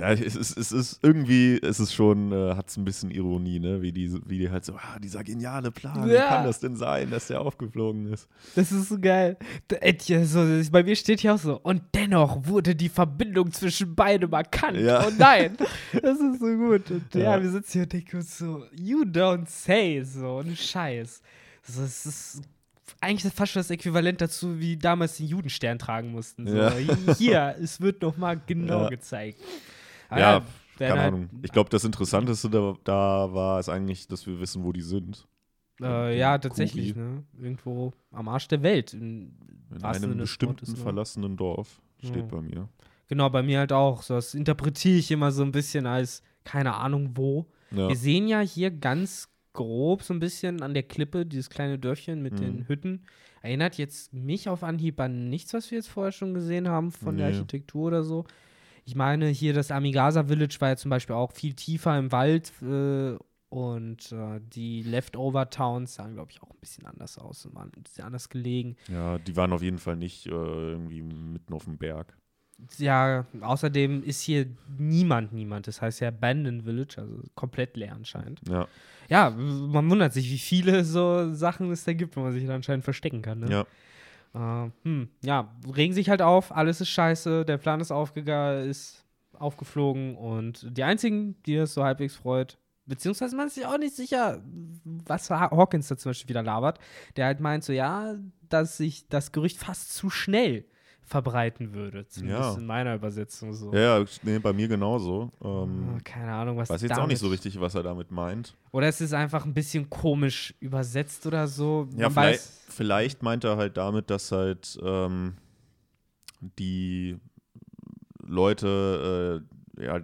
ja, es ist, es ist irgendwie, es ist schon, äh, hat es ein bisschen Ironie, ne? Wie die, wie die halt so, ah, dieser geniale Plan, wie Ja. kann das denn sein, dass der aufgeflogen ist? Das ist so geil. Da- ja, So, das- bei mir steht hier auch so, und dennoch wurde die Verbindung zwischen beidem erkannt. Ja. Oh nein, das ist so gut. Und ja, Ja. wir sitzen hier und denken uns so, you don't say so, ohne Scheiß. So, es ist eigentlich fast schon das Äquivalent dazu, wie damals den Judenstern tragen mussten. So, Ja. Hier, es wird nochmal genau Ja. gezeigt. Aber Ja, werden Keine halt, Ahnung. Ich glaube, das Interessanteste da, da war es eigentlich, dass wir wissen, wo die sind. Äh, ja, tatsächlich, ne? Irgendwo am Arsch der Welt. In, In einem bestimmten ne? verlassenen Dorf, steht Ja. bei mir. Genau, bei mir halt auch. So, das interpretiere ich immer so ein bisschen als keine Ahnung wo. Ja. Wir sehen ja hier ganz grob so ein bisschen an der Klippe, dieses kleine Dörfchen mit Mhm. den Hütten. Erinnert jetzt mich auf Anhieb an nichts, was wir jetzt vorher schon gesehen haben von der Nee. Architektur oder so. Ich meine, hier das Amigasa Village war ja zum Beispiel auch viel tiefer im Wald äh, und äh, die Leftover Towns sahen, glaube ich, auch ein bisschen anders aus und waren sehr anders gelegen. Ja, die waren auf jeden Fall nicht äh, irgendwie mitten auf dem Berg. Ja, außerdem ist hier niemand, niemand. Das heißt ja Abandoned Village, also komplett leer anscheinend. Ja, Ja, man wundert sich, wie viele so Sachen es da gibt, wo man sich da anscheinend verstecken kann. Ne? ja. Äh, hm, ja, regen sich halt auf, alles ist scheiße, der Plan ist aufgegangen, ist aufgeflogen und die einzigen, die das so halbwegs freut, beziehungsweise man ist sich auch nicht sicher, was Ha- Hawkins da zum Beispiel wieder labert, der halt meint so, ja, dass sich das Gerücht fast zu schnell verbreiten würde, zumindest Ja. in meiner Übersetzung so. Ja, ja, nee, bei mir genauso. Ähm, Ah, Keine Ahnung, was weiß jetzt damit auch nicht so richtig, was er damit meint. Oder es ist einfach ein bisschen komisch übersetzt oder so. Ja, Man vielleicht, weiß, vielleicht meint er halt damit, dass halt ähm, die Leute, äh, ja,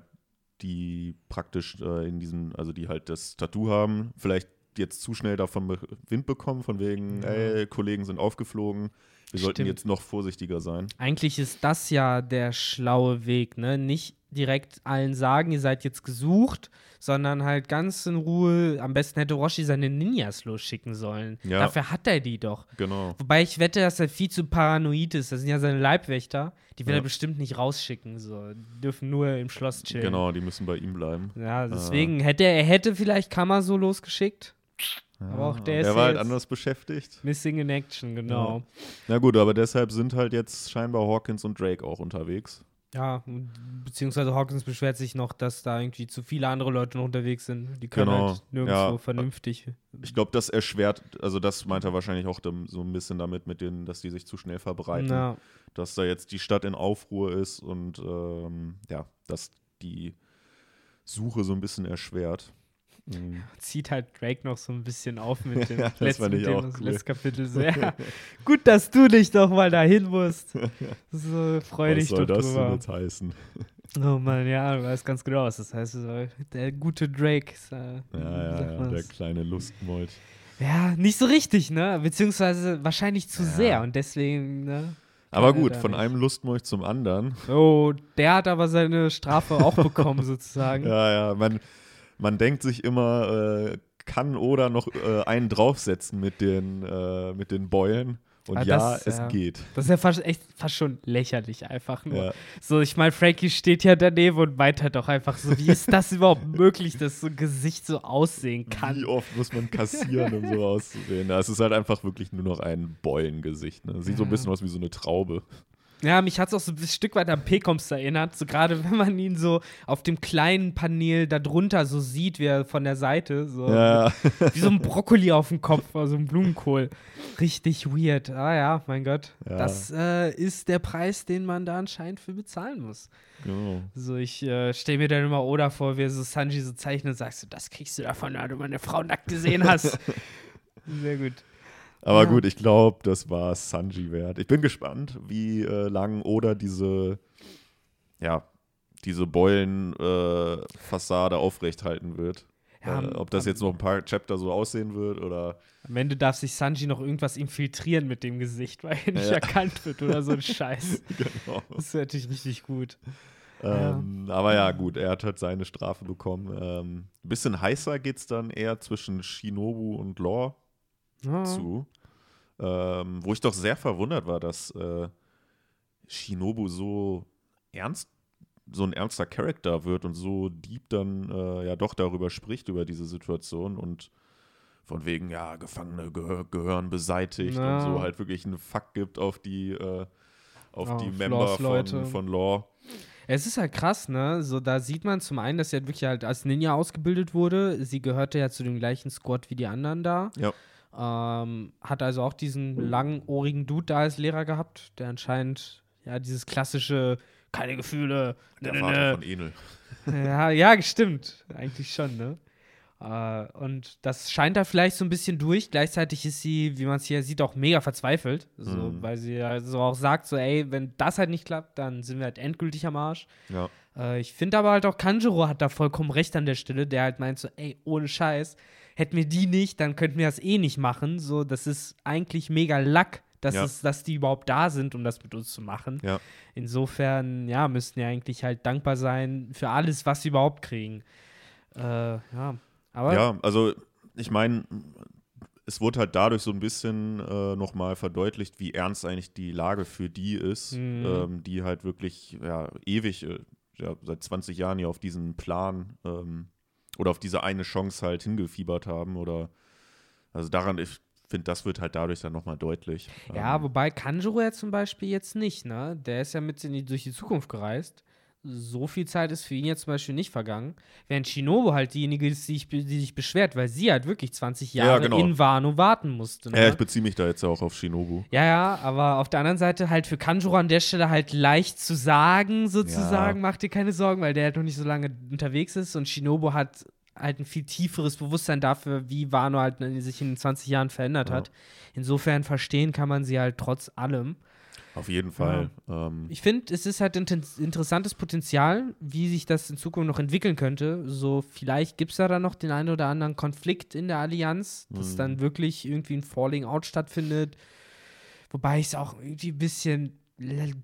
die praktisch äh, in diesem, also die halt das Tattoo haben, vielleicht jetzt zu schnell davon Wind bekommen, von wegen, Ja. ey, Kollegen sind aufgeflogen, wir sollten Stimmt. jetzt noch vorsichtiger sein. eigentlich ist das ja der schlaue Weg, ne? Nicht direkt allen sagen, ihr seid jetzt gesucht, sondern halt ganz in Ruhe, am besten hätte Roshi seine Ninjas losschicken sollen. Ja. Dafür hat er die doch. Genau. Wobei ich wette, dass er viel zu paranoid ist. Das sind ja seine Leibwächter. Die will Ja. er bestimmt nicht rausschicken. So. Die dürfen nur im Schloss chillen. Genau, die müssen bei ihm bleiben. Ja, deswegen hätte er, er hätte vielleicht Kammer so losgeschickt. Aber auch der ist der ja war halt anders beschäftigt. Missing in Action, genau. Na gut, aber deshalb sind halt jetzt scheinbar Hawkins und Drake auch unterwegs. Ja, beziehungsweise Hawkins beschwert sich noch, dass da irgendwie zu viele andere Leute noch unterwegs sind. Die können Genau, halt nirgendwo ja. vernünftig. Ich glaube, das erschwert, also das meint er wahrscheinlich auch dem, so ein bisschen damit, mit denen, dass die sich zu schnell verbreiten. Na, Dass da jetzt die Stadt in Aufruhr ist und ähm, ja, dass die Suche so ein bisschen erschwert. Mhm. zieht halt Drake noch so ein bisschen auf mit dem Ja, letzten, mit dem cool. letzte Kapitel. So, ja, gut, dass du dich doch mal dahin musst. So, freu Was dich soll doch das denn drüber. jetzt heißen? Oh Mann, ja, du weißt ganz genau, was das heißt. Der gute Drake. Ist, äh, Ja, ja, ja, der kleine Lustmold. ja, nicht so richtig, ne? Beziehungsweise wahrscheinlich zu Ja. sehr und deswegen, ne? Aber er gut, von nicht. einem Lustmolch zum anderen. Oh, der hat aber seine Strafe auch bekommen, sozusagen. Ja, ja, man, man denkt sich immer, äh, kann oder noch äh, einen draufsetzen mit den, äh, mit den Beulen. Und Ah, ja, das, es ja. geht. Das ist ja fast, echt fast schon lächerlich einfach nur. Ja. So, ich meine, Frankie steht ja daneben und meint halt auch einfach so, wie ist das überhaupt möglich, dass so ein Gesicht so aussehen kann? Wie oft muss man kassieren, um so auszusehen? Ja, es ist halt einfach wirklich nur noch ein Beulengesicht. Ne? Sieht so ein bisschen aus wie so eine Traube. Ja, mich hat es auch so ein Stück weit an Pekoms erinnert, so gerade wenn man ihn so auf dem kleinen Panel da drunter so sieht, wie er von der Seite, so Ja, wie so ein Brokkoli auf dem Kopf, also ein Blumenkohl. Richtig weird. Ah ja, mein Gott. Ja. Das äh, ist der Preis, den man da anscheinend für bezahlen muss. genau. So, ich äh, stelle mir dann immer Oda vor, wie er so Sanji so zeichnet und sagst du, das kriegst du davon, wenn du meine Frau nackt gesehen hast. Sehr gut. Aber Ja. gut, ich glaube, das war Sanji wert. Ich bin gespannt, wie äh, lang Oda diese, ja, diese Beulen-Fassade aufrechthalten wird. Ja, äh, ob das jetzt noch ein paar Chapter so aussehen wird oder. Am Ende darf sich Sanji noch irgendwas infiltrieren mit dem Gesicht, weil er nicht Ja. erkannt wird oder so ein Scheiß. genau. Das ist natürlich richtig gut. Ähm, aber ja, gut, er hat halt seine Strafe bekommen. Ähm, ein bisschen heißer geht es dann eher zwischen Shinobu und Law Ja. zu. Ähm, wo ich doch sehr verwundert war, dass äh, Shinobu so ernst, so ein ernster Charakter wird und so deep dann äh, ja doch darüber spricht, über diese Situation und von wegen, ja, Gefangene gehör, gehören beseitigt Ja. und so halt wirklich einen Fuck gibt auf die, äh, auf Auf die Laws Member Leute. von, von Law. Es ist halt krass, ne? So, da sieht man zum einen, dass sie halt wirklich halt als Ninja ausgebildet wurde. Sie gehörte ja zu dem gleichen Squad wie die anderen da. Ja. Ähm, hat also auch diesen langohrigen Dude da als Lehrer gehabt, der anscheinend, ja, dieses klassische, keine Gefühle. Der nö, Vater nö. von Enel. Ja, ja, stimmt. Eigentlich schon, ne? Äh, und das scheint da vielleicht so ein bisschen durch. Gleichzeitig ist sie, wie man es hier sieht, auch mega verzweifelt. So, Mhm. Weil sie ja so auch sagt, so, ey, wenn das halt nicht klappt, dann sind wir halt endgültig am Arsch. Ja. Äh, ich finde aber halt auch Kanjuro hat da vollkommen recht an der Stelle, der halt meint so, ey, ohne Scheiß, hätten wir die nicht, dann könnten wir das eh nicht machen. So, das ist eigentlich mega Lack, dass, Ja. es, dass die überhaupt da sind, um das mit uns zu machen. Ja. Insofern, ja, müssten wir eigentlich halt dankbar sein für alles, was wir überhaupt kriegen. Äh, ja, aber Ja, also ich meine, es wurde halt dadurch so ein bisschen äh, nochmal verdeutlicht, wie ernst eigentlich die Lage für die ist, Mhm. ähm, die halt wirklich ja, ewig, äh, ja, seit 20 Jahren ja auf diesen Plan ähm, oder auf diese eine Chance halt hingefiebert haben oder also daran, ich finde, das wird halt dadurch dann nochmal deutlich. Ja, Ähm, wobei Kanjuro ja zum Beispiel jetzt nicht, ne? Der ist ja mit in die, durch die Zukunft gereist. So viel Zeit ist für ihn jetzt zum Beispiel nicht vergangen. Während Shinobu halt diejenige ist, die, sich- die sich beschwert, weil sie halt wirklich 20 Ja, Jahre genau. in Wano warten musste. Ne? ja, ich beziehe mich da jetzt ja auch auf Shinobu. ja, ja, aber auf der anderen Seite halt für Kanjuro an der Stelle halt leicht zu sagen, sozusagen, Ja. mach dir keine Sorgen, weil der halt noch nicht so lange unterwegs ist und Shinobu hat halt ein viel tieferes Bewusstsein dafür, wie Wano halt sich in den 20 Jahren verändert Ja. hat. Insofern verstehen kann man sie halt trotz allem. Auf jeden Fall. Ähm, Ich finde, es ist halt inter interessantes Potenzial, wie sich das in Zukunft noch entwickeln könnte. So, vielleicht gibt es da dann noch den einen oder anderen Konflikt in der Allianz, dass Mhm. dann wirklich irgendwie ein Falling Out stattfindet. Wobei ich es auch irgendwie ein bisschen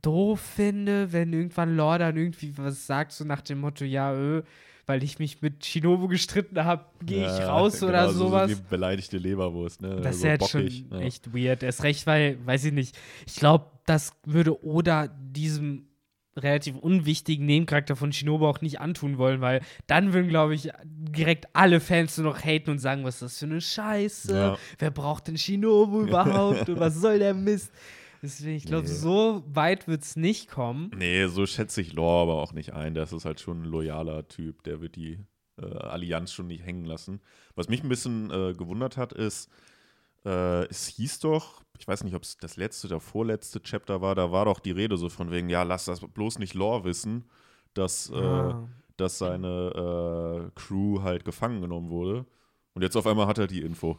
doof finde, wenn irgendwann Lore dann irgendwie was sagt, so nach dem Motto, ja, äh, weil ich mich mit Shinobu gestritten habe, gehe ich ja, raus oder genau, so- sowas. So die beleidigte Leberwurst, ne? Das ist so ja jetzt bockig, schon ja. echt weird. Erst recht, weil, weiß ich nicht, ich glaube, das würde Oda diesem relativ unwichtigen Nebencharakter von Shinobu auch nicht antun wollen, weil dann würden, glaube ich, direkt alle Fans nur noch haten und sagen, was ist das für eine Scheiße? Ja. Wer braucht denn Shinobu überhaupt? und was soll der Mist? Deswegen, ich glaube, Nee. so weit wird es nicht kommen. Nee, so schätze ich Lore aber auch nicht ein. Das ist halt schon ein loyaler Typ. Der wird die äh, Allianz schon nicht hängen lassen. Was mich ein bisschen äh, gewundert hat, ist, äh, es hieß doch, ich weiß nicht, ob es das letzte oder vorletzte Chapter war, da war doch die Rede so von wegen, ja, lass das bloß nicht Lore wissen, dass, äh, Ah. dass seine äh, Crew halt gefangen genommen wurde. Und jetzt auf einmal hat er die Info.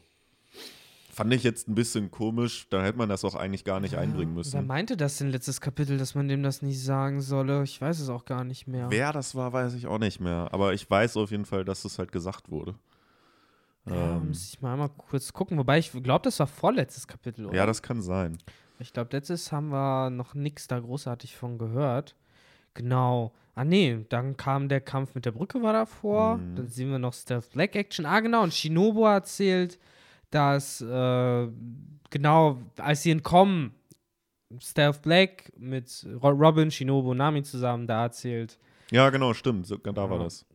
Fand ich jetzt ein bisschen komisch, da hätte man das auch eigentlich gar nicht einbringen Wer müssen. meinte das in letztes Kapitel, dass man dem das nicht sagen solle? Ich weiß es auch gar nicht mehr. Wer das war, weiß ich auch nicht mehr. Aber ich weiß auf jeden Fall, dass es halt gesagt wurde. Ja, Ähm, muss ich mal einmal kurz gucken. Wobei ich glaube, das war vorletztes Kapitel, oder? ja, das kann sein. ich glaube, letztes haben wir noch nichts da großartig von gehört. Genau. Ah, nee, dann kam der Kampf mit der Brücke war davor. Mhm. Dann sehen wir noch Stealth Black Action. Ah, genau. Und Shinobu erzählt, dass, äh, genau, als sie entkommen, Stealth Black mit Ro- Robin, Shinobu und Nami zusammen da erzählt. Ja, genau, stimmt. So, da war Ja. das.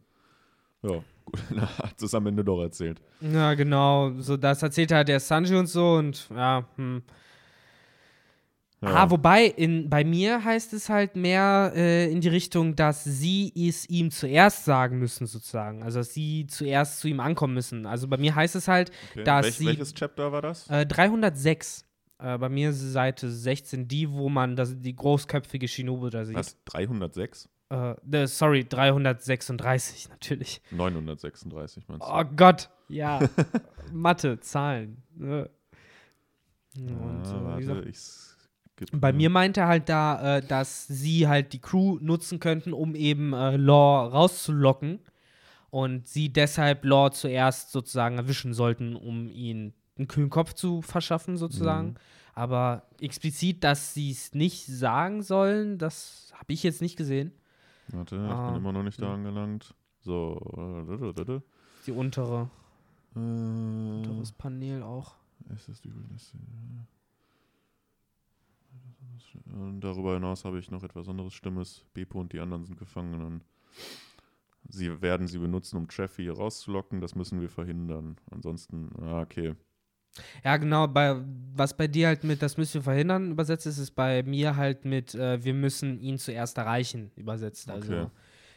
Ja, gut. Hat es am Ende doch erzählt. Ja, genau. So, das erzählt halt der Sanji und so und ja, hm. Ja. Ah, wobei, in, bei mir heißt es halt mehr äh, in die Richtung, dass sie es ihm zuerst sagen müssen, sozusagen. Also, dass sie zuerst zu ihm ankommen müssen. Also, bei mir heißt es halt okay. dass Welch, sie- welches Chapter war das? äh, 306. Äh, bei mir Seite 16, die, wo man das, die großköpfige Shinobu da sieht. Was? 306? Äh, äh, sorry, 336, natürlich. 936 meinst du? Oh Gott, ja. Mathe, Zahlen. ne? Und, ah, äh, wie gesagt, warte, ich skipp Bei mal. mir meinte er halt da, äh, dass sie halt die Crew nutzen könnten, um eben äh, Law rauszulocken. Und sie deshalb Law zuerst sozusagen erwischen sollten, um ihn einen kühlen Kopf zu verschaffen, sozusagen. Mhm. Aber explizit, dass sie es nicht sagen sollen, das habe ich jetzt nicht gesehen. Warte, ich Ah. bin immer noch nicht da angelangt. So. äh, Die untere, Äh, unteres Panel auch. es ist übel, das- Und darüber hinaus habe ich noch etwas anderes Stimmes. Bepo und die anderen sind gefangen und sie werden sie benutzen, um Treffy hier rauszulocken. Das müssen wir verhindern. Ansonsten, ah, okay. Ja, genau, bei, was bei dir halt mit das müssen wir verhindern übersetzt ist, ist bei mir halt mit äh, wir müssen ihn zuerst erreichen übersetzt. Also Okay.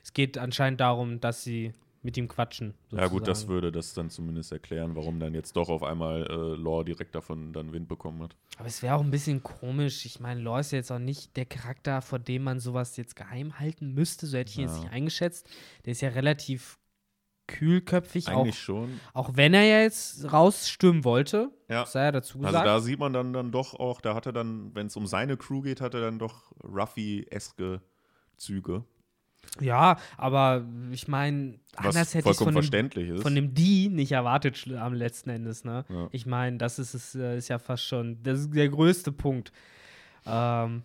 es geht anscheinend darum, dass sie mit ihm quatschen. Ja, gut, das sozusagen. würde das dann zumindest erklären, warum dann jetzt doch auf einmal äh, Lore direkt davon dann Wind bekommen hat. Aber es wäre auch ein bisschen komisch. Ich meine, Law ist jetzt auch nicht der Charakter, vor dem man sowas jetzt geheim halten müsste. So hätte ich ihn jetzt Ja. nicht eingeschätzt. Der ist ja relativ kühlköpfig, auch, Eigentlich schon. auch wenn er ja jetzt rausstürmen wollte. Ja. Sei ja dazu Also gesagt. da sieht man dann, dann doch auch, da hat er dann, wenn es um seine Crew geht, hat er dann doch Ruffy-eske Züge. Ja, aber ich meine, anders hätte ich von dem, ist. von dem Die nicht erwartet am letzten Endes, ne? Ja. Ich meine, das ist, es, äh, ist ja fast schon das ist der größte Punkt. Ähm,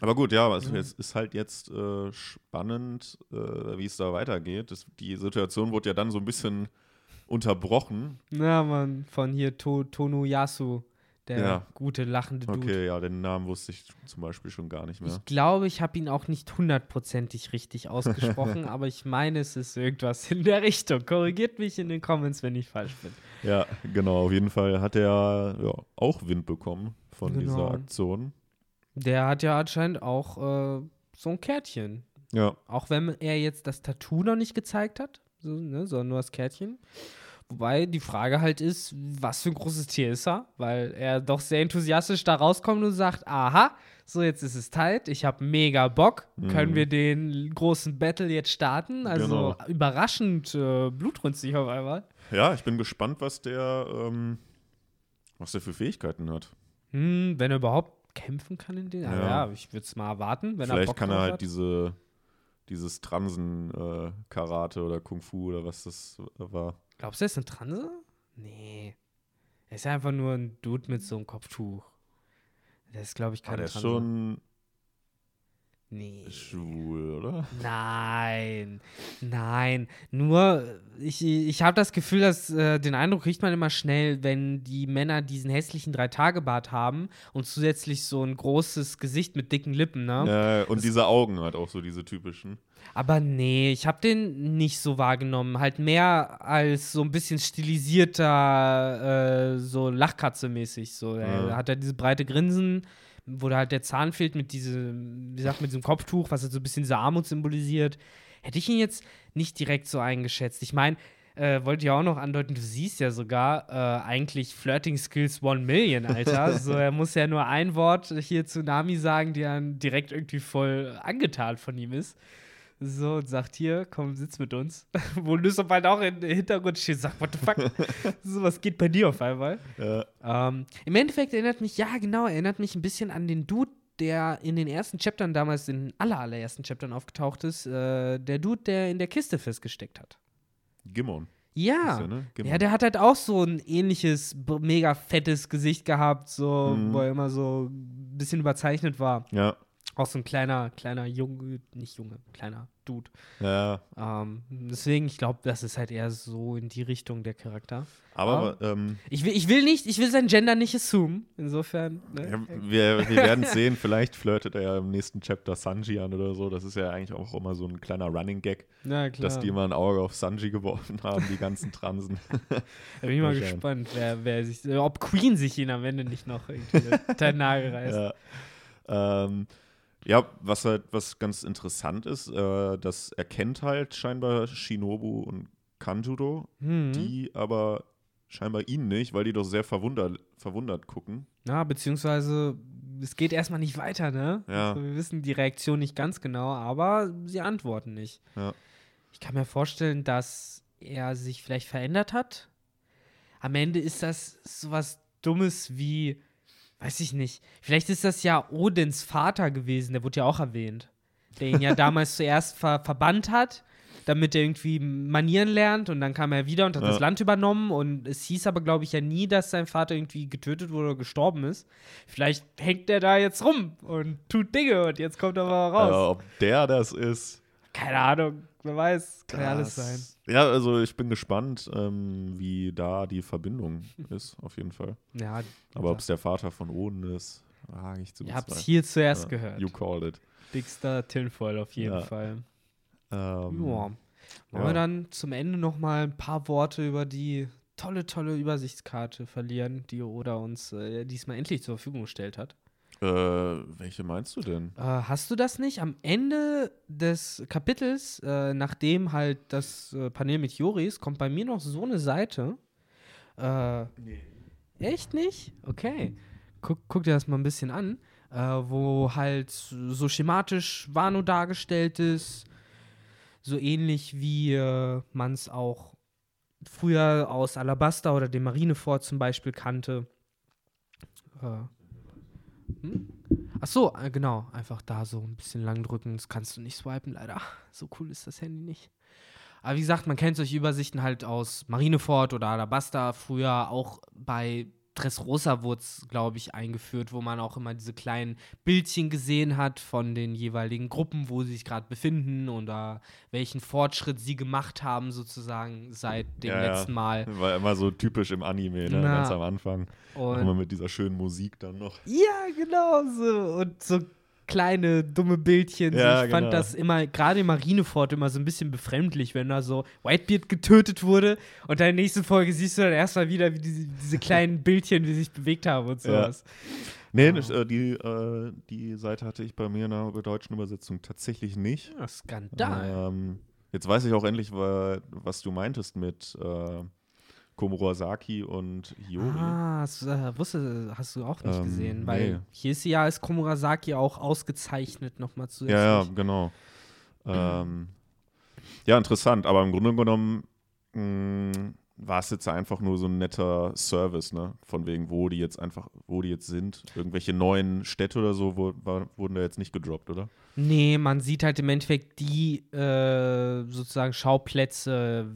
Aber gut, ja, es Ja. es ist halt jetzt äh, spannend, äh, wie es da weitergeht. Das, die Situation wurde ja dann so ein bisschen unterbrochen. ja, man, von hier to, Tonu Yasu, der Ja. gute lachende Dude. Okay, ja, den Namen wusste ich zum Beispiel schon gar nicht mehr. Ich glaube, ich habe ihn auch nicht hundertprozentig richtig ausgesprochen, aber ich meine, es ist irgendwas in der Richtung. Korrigiert mich in den Comments, wenn ich falsch bin. Ja, genau, auf jeden Fall hat er ja, auch Wind bekommen von Genau. dieser Aktion. Der hat ja anscheinend auch äh, so ein Kärtchen. Ja, Auch wenn er jetzt das Tattoo noch nicht gezeigt hat, so, ne, sondern nur das Kärtchen. Wobei die Frage halt ist, was für ein großes Tier ist er? Weil er doch sehr enthusiastisch da rauskommt und sagt, aha, so jetzt ist es tight, ich habe mega Bock, können Mhm. wir den großen Battle jetzt starten? Also Genau. überraschend äh, blutrünstig auf einmal. ja, ich bin gespannt, was der, ähm, was der für Fähigkeiten hat. Hm, wenn er überhaupt kämpfen kann in den. Ja, Ja. ich würde es mal erwarten, wenn er Vielleicht Bock kann er halt hat. diese, dieses Transen-Karate oder Kung Fu oder was das war. Glaubst du, er ist eine Transe? Nee. Er ist ja einfach nur ein Dude mit so einem Kopftuch. Der ist, glaube ich, Ah, kein der ist Transe. schon Nee. schwul, oder? Nein. Nein. Nur, ich, ich habe das Gefühl, dass äh, den Eindruck kriegt man immer schnell, wenn die Männer diesen hässlichen Drei-Tage-Bart haben und zusätzlich so ein großes Gesicht mit dicken Lippen, ne? Ja, und diese Augen halt auch so, diese typischen. Aber nee, ich habe den nicht so wahrgenommen. Halt mehr als so ein bisschen stilisierter, äh, so Lachkatze-mäßig. So. Er Ja. hat ja diese breite Grinsen, wo da halt der Zahn fehlt mit diesem, wie gesagt, mit diesem Kopftuch, was halt so ein bisschen diese Armut symbolisiert. Hätte ich ihn jetzt nicht direkt so eingeschätzt. Ich meine, äh, wollte ja auch noch andeuten, du siehst ja sogar äh, eigentlich Flirting Skills One Million, Alter. so, er muss ja nur ein Wort hier zu Nami sagen, die dann direkt irgendwie voll angetan von ihm ist. So, und sagt hier, komm, sitz mit uns. Wo Lysop halt auch im Hintergrund steht, sagt, what the fuck? so, was geht bei dir auf einmal? Ja, Ähm, Im Endeffekt erinnert mich, ja, genau, erinnert mich ein bisschen an den Dude, der in den ersten Chaptern damals, in den aller, allerersten Chaptern aufgetaucht ist. Äh, der Dude, der in der Kiste festgesteckt hat. Gimmon. Ja. Der, ne? Ja, der hat halt auch so ein ähnliches, mega fettes Gesicht gehabt, so, Mhm. wo er immer so ein bisschen überzeichnet war. ja, Auch so ein kleiner, kleiner Junge, nicht Junge, kleiner Dude. ja. Ähm, deswegen, ich glaube, das ist halt eher so in die Richtung der Charakter. Aber ähm, Ich will, ich will nicht, ich will sein Gender nicht assumen. Insofern. Ne? ja, wir, wir werden sehen, vielleicht flirtet er ja im nächsten Chapter Sanji an oder so. Das ist ja eigentlich auch immer so ein kleiner Running Gag, dass die immer ein Auge auf Sanji geworfen haben, die ganzen Transen. da bin ich mal gespannt, wer, wer sich, ob Queen sich ihn am Ende nicht noch irgendwie Nagel reißt. Ja. Ähm, ja, was halt was ganz interessant ist, äh, das erkennt halt scheinbar Shinobu und Kanjuro, Hm. die aber scheinbar ihn nicht, weil die doch sehr verwundert, verwundert gucken. Ja, beziehungsweise es geht erstmal nicht weiter, ne? Ja. Also, wir wissen die Reaktion nicht ganz genau, aber sie antworten nicht. Ja. Ich kann mir vorstellen, dass er sich vielleicht verändert hat. Am Ende ist das sowas Dummes wie, weiß ich nicht, vielleicht ist das ja Odins Vater gewesen, der wurde ja auch erwähnt. Der ihn ja damals zuerst ver verbannt hat, damit er irgendwie Manieren lernt und dann kam er wieder und hat Ja. das Land übernommen und es hieß aber, glaube ich, ja nie, dass sein Vater irgendwie getötet wurde oder gestorben ist. Vielleicht hängt der da jetzt rum und tut Dinge und jetzt kommt er mal raus. Aber ob der das ist, Keine Ahnung, wer weiß, kann ja alles sein. das- Ja, also ich bin gespannt, ähm, wie da die Verbindung ist, auf jeden Fall. Ja, Aber ob es der Vater von Oden ist, wage ich zu ihr habt es bezweifeln. hier zuerst Ja, gehört. You called it. Dickster Tinfoil auf jeden Ja. Fall. Ähm, Ja. Wollen wir dann zum Ende noch mal ein paar Worte über die tolle, tolle Übersichtskarte verlieren, die Oda uns äh, diesmal endlich zur Verfügung gestellt hat? Äh, welche meinst du denn? Äh, hast du das nicht? Am Ende des Kapitels, äh, nachdem halt das äh, Panel mit Joris, kommt bei mir noch so eine Seite. Äh, Echt nicht? Okay. Guck, guck dir das mal ein bisschen an, äh, wo halt so schematisch Wano dargestellt ist. So ähnlich wie äh, man es auch früher aus Alabasta oder dem Marinefort zum Beispiel kannte. Hm? Ach so, äh, genau. Einfach da so ein bisschen lang drücken. Das kannst du nicht swipen, leider. So cool ist das Handy nicht. Aber wie gesagt, man kennt solche Übersichten halt aus Marineford oder Alabasta früher auch bei Dressrosa wurde es, glaube ich, eingeführt, wo man auch immer diese kleinen Bildchen gesehen hat von den jeweiligen Gruppen, wo sie sich gerade befinden oder welchen Fortschritt sie gemacht haben, sozusagen seit dem Ja, letzten. Mal. War immer so typisch im Anime, ne? Ganz am Anfang. Und Immer mit dieser schönen Musik dann noch. Ja, genau so. Und so kleine, dumme Bildchen. Ja. Ich fand genau. das immer, gerade in Marineford, immer so ein bisschen befremdlich, wenn da so Whitebeard getötet wurde und dann in der nächsten Folge siehst du dann erstmal wieder, wie diese, diese kleinen Bildchen, die sich bewegt haben und Ja. sowas. Nee, Ah. nicht, äh, die, äh, die Seite hatte ich bei mir in der deutschen Übersetzung tatsächlich nicht. Ja, Skandal. Ähm, jetzt weiß ich auch endlich, wa- was du meintest mit äh, Komurasaki und Hiyori. Ah, das, äh, wusste, hast du auch nicht Ähm, gesehen, weil nee. hier ist ja als Komurasaki auch ausgezeichnet nochmal zusätzlich. Ja, ja, genau. Ähm, ja, interessant, aber im Grunde genommen mh, war es jetzt einfach nur so ein netter Service, ne? Von wegen, wo die jetzt einfach, wo die jetzt sind. Irgendwelche neuen Städte oder so wo, war, wurden da jetzt nicht gedroppt, oder? Nee, man sieht halt im Endeffekt die äh, sozusagen Schauplätze,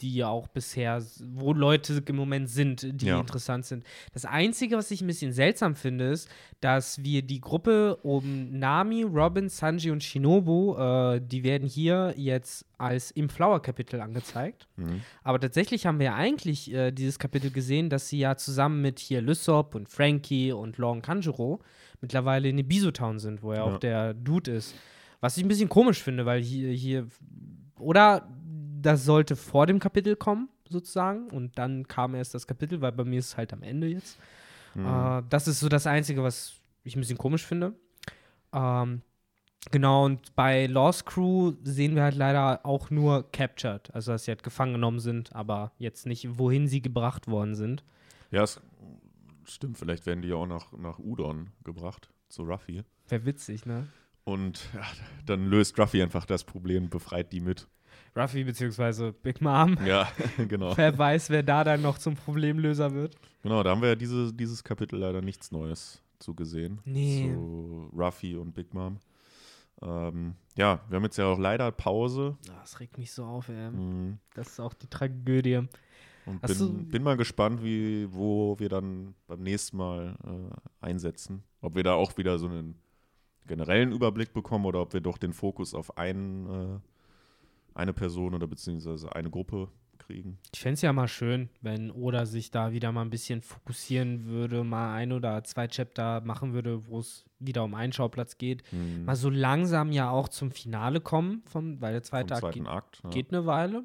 die ja auch bisher, wo Leute im Moment sind, die Ja. interessant sind. Das Einzige, was ich ein bisschen seltsam finde, ist, dass wir die Gruppe um Nami, Robin, Sanji und Shinobu, äh, die werden hier jetzt als im Flower-Kapitel angezeigt. Mhm. Aber tatsächlich haben wir ja eigentlich äh, dieses Kapitel gesehen, dass sie ja zusammen mit hier Lysop und Frankie und Long Kanjuro mittlerweile in Ibizo Town sind, wo ja, Ja. auch der Dude ist. Was ich ein bisschen komisch finde, weil hier, hier oder das sollte vor dem Kapitel kommen, sozusagen, und dann kam erst das Kapitel, weil bei mir ist es halt am Ende jetzt. Mhm. Äh, das ist so das Einzige, was ich ein bisschen komisch finde. Ähm, genau, und bei Lost Crew sehen wir halt leider auch nur captured, also dass sie halt gefangen genommen sind, aber jetzt nicht, wohin sie gebracht worden sind. Ja, es stimmt, vielleicht werden die ja auch nach, nach Udon gebracht, zu Ruffy. Wäre witzig, ne? Und ja, dann löst Ruffy einfach das Problem, befreit die mit. Ruffy beziehungsweise Big Mom. Ja, genau. Wer weiß, wer da dann noch zum Problemlöser wird. Genau, da haben wir ja diese, dieses Kapitel leider nichts Neues zu gesehen. Nee. Zu Ruffy und Big Mom. Ähm, ja, wir haben jetzt ja auch leider Pause. Ah, Das regt mich so auf, ey. Mhm. Das ist auch die Tragödie. Und bin, bin mal gespannt, wie, wo wir dann beim nächsten Mal äh, einsetzen. Ob wir da auch wieder so einen generellen Überblick bekommen oder ob wir doch den Fokus auf einen, äh, eine Person oder beziehungsweise eine Gruppe kriegen. Ich fände es ja mal schön, wenn Oda sich da wieder mal ein bisschen fokussieren würde, mal ein oder zwei Chapter machen würde, wo es wieder um einen Schauplatz geht. Mhm. Mal so langsam ja auch zum Finale kommen, vom, weil der zweite Akt geht, Akt. Ja. geht eine Weile.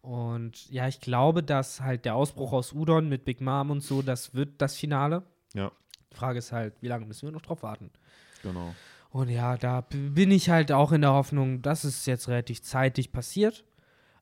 Und ja, ich glaube, dass halt der Ausbruch aus Udon mit Big Mom und so, das wird das Finale. Ja, Die Frage ist halt, wie lange müssen wir noch drauf warten? genau. Und ja, da bin ich halt auch in der Hoffnung, dass es jetzt relativ zeitig passiert.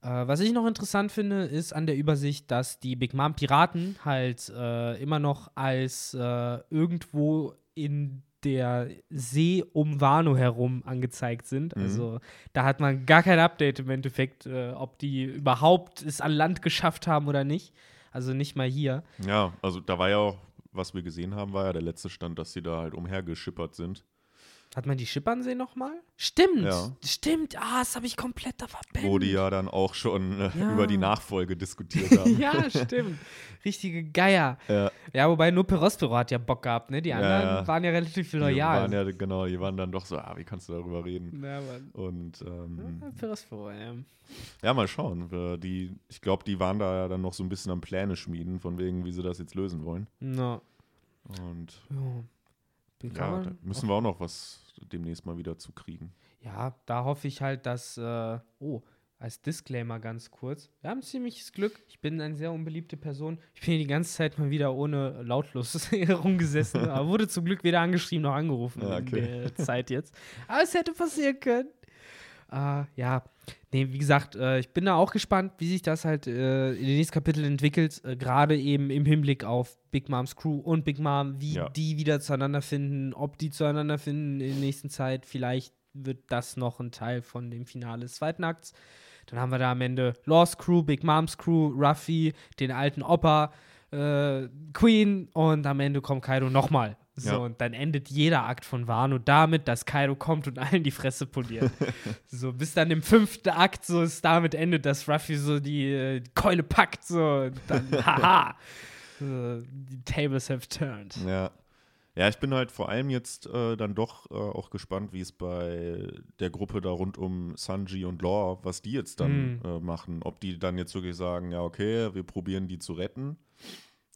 Äh, was ich noch interessant finde, ist an der Übersicht, dass die Big Mom Piraten halt äh, immer noch als äh, irgendwo in der See um Wano herum angezeigt sind. Mhm. Also da hat man gar kein Update im Endeffekt, äh, ob die überhaupt es an Land geschafft haben oder nicht. Also nicht mal hier. Ja, also da war ja auch, was wir gesehen haben, war ja der letzte Stand, dass sie da halt umhergeschippert sind. Hat man die Schippernsee nochmal? Stimmt, Ja. stimmt. Ah, das habe ich komplett da verpennt. Wo die ja dann auch schon äh, Ja. über die Nachfolge diskutiert haben. ja, stimmt. Richtige Geier. ja. Ja, wobei nur Perospero hat ja Bock gehabt, ne? Die anderen ja. waren ja relativ Die loyal. waren ja, genau, die waren dann doch so, ah, wie kannst du darüber reden? ja, Mann. Und ähm, Ja, Perospero, ja. ja, mal schauen. Wir- Die, ich glaube, die waren da ja dann noch so ein bisschen am Pläne schmieden, von wegen, wie sie das jetzt lösen wollen. No. Und Ja. Ja, da müssen wir auch noch was demnächst mal wieder zu kriegen. ja, da hoffe ich halt, dass. Äh, oh, als Disclaimer ganz kurz. Wir haben ziemliches Glück. Ich bin eine sehr unbeliebte Person. Ich bin hier die ganze Zeit mal wieder ohne lautlos rumgesessen. aber wurde zum Glück weder angeschrieben noch angerufen Ja, in okay. der Zeit jetzt. Aber es hätte passieren können. Äh, ja, nee, wie gesagt, äh, ich bin da auch gespannt, wie sich das halt äh, in den nächsten Kapiteln entwickelt. Äh, Gerade eben im Hinblick auf Big Moms Crew und Big Mom, wie Ja. die wieder zueinander finden, ob die zueinander finden in der nächsten Zeit. Vielleicht wird das noch ein Teil von dem Finale des zweiten Akts. Dann haben wir da am Ende Lost Crew, Big Moms Crew, Ruffy, den alten Opa, äh, Queen und am Ende kommt Kaido nochmal So, Ja. und dann endet jeder Akt von Wano damit, dass Kaido kommt und allen die Fresse poliert. so, bis dann im fünften Akt so es damit endet, dass Ruffy so die, äh, Keule packt, so, und dann, haha, so, die Tables have turned. Ja. Ja, ich bin halt vor allem jetzt äh, dann doch äh, auch gespannt, wie es bei der Gruppe da rund um Sanji und Law, was die jetzt dann äh, machen. Ob die dann jetzt wirklich sagen, ja, okay, wir probieren die zu retten.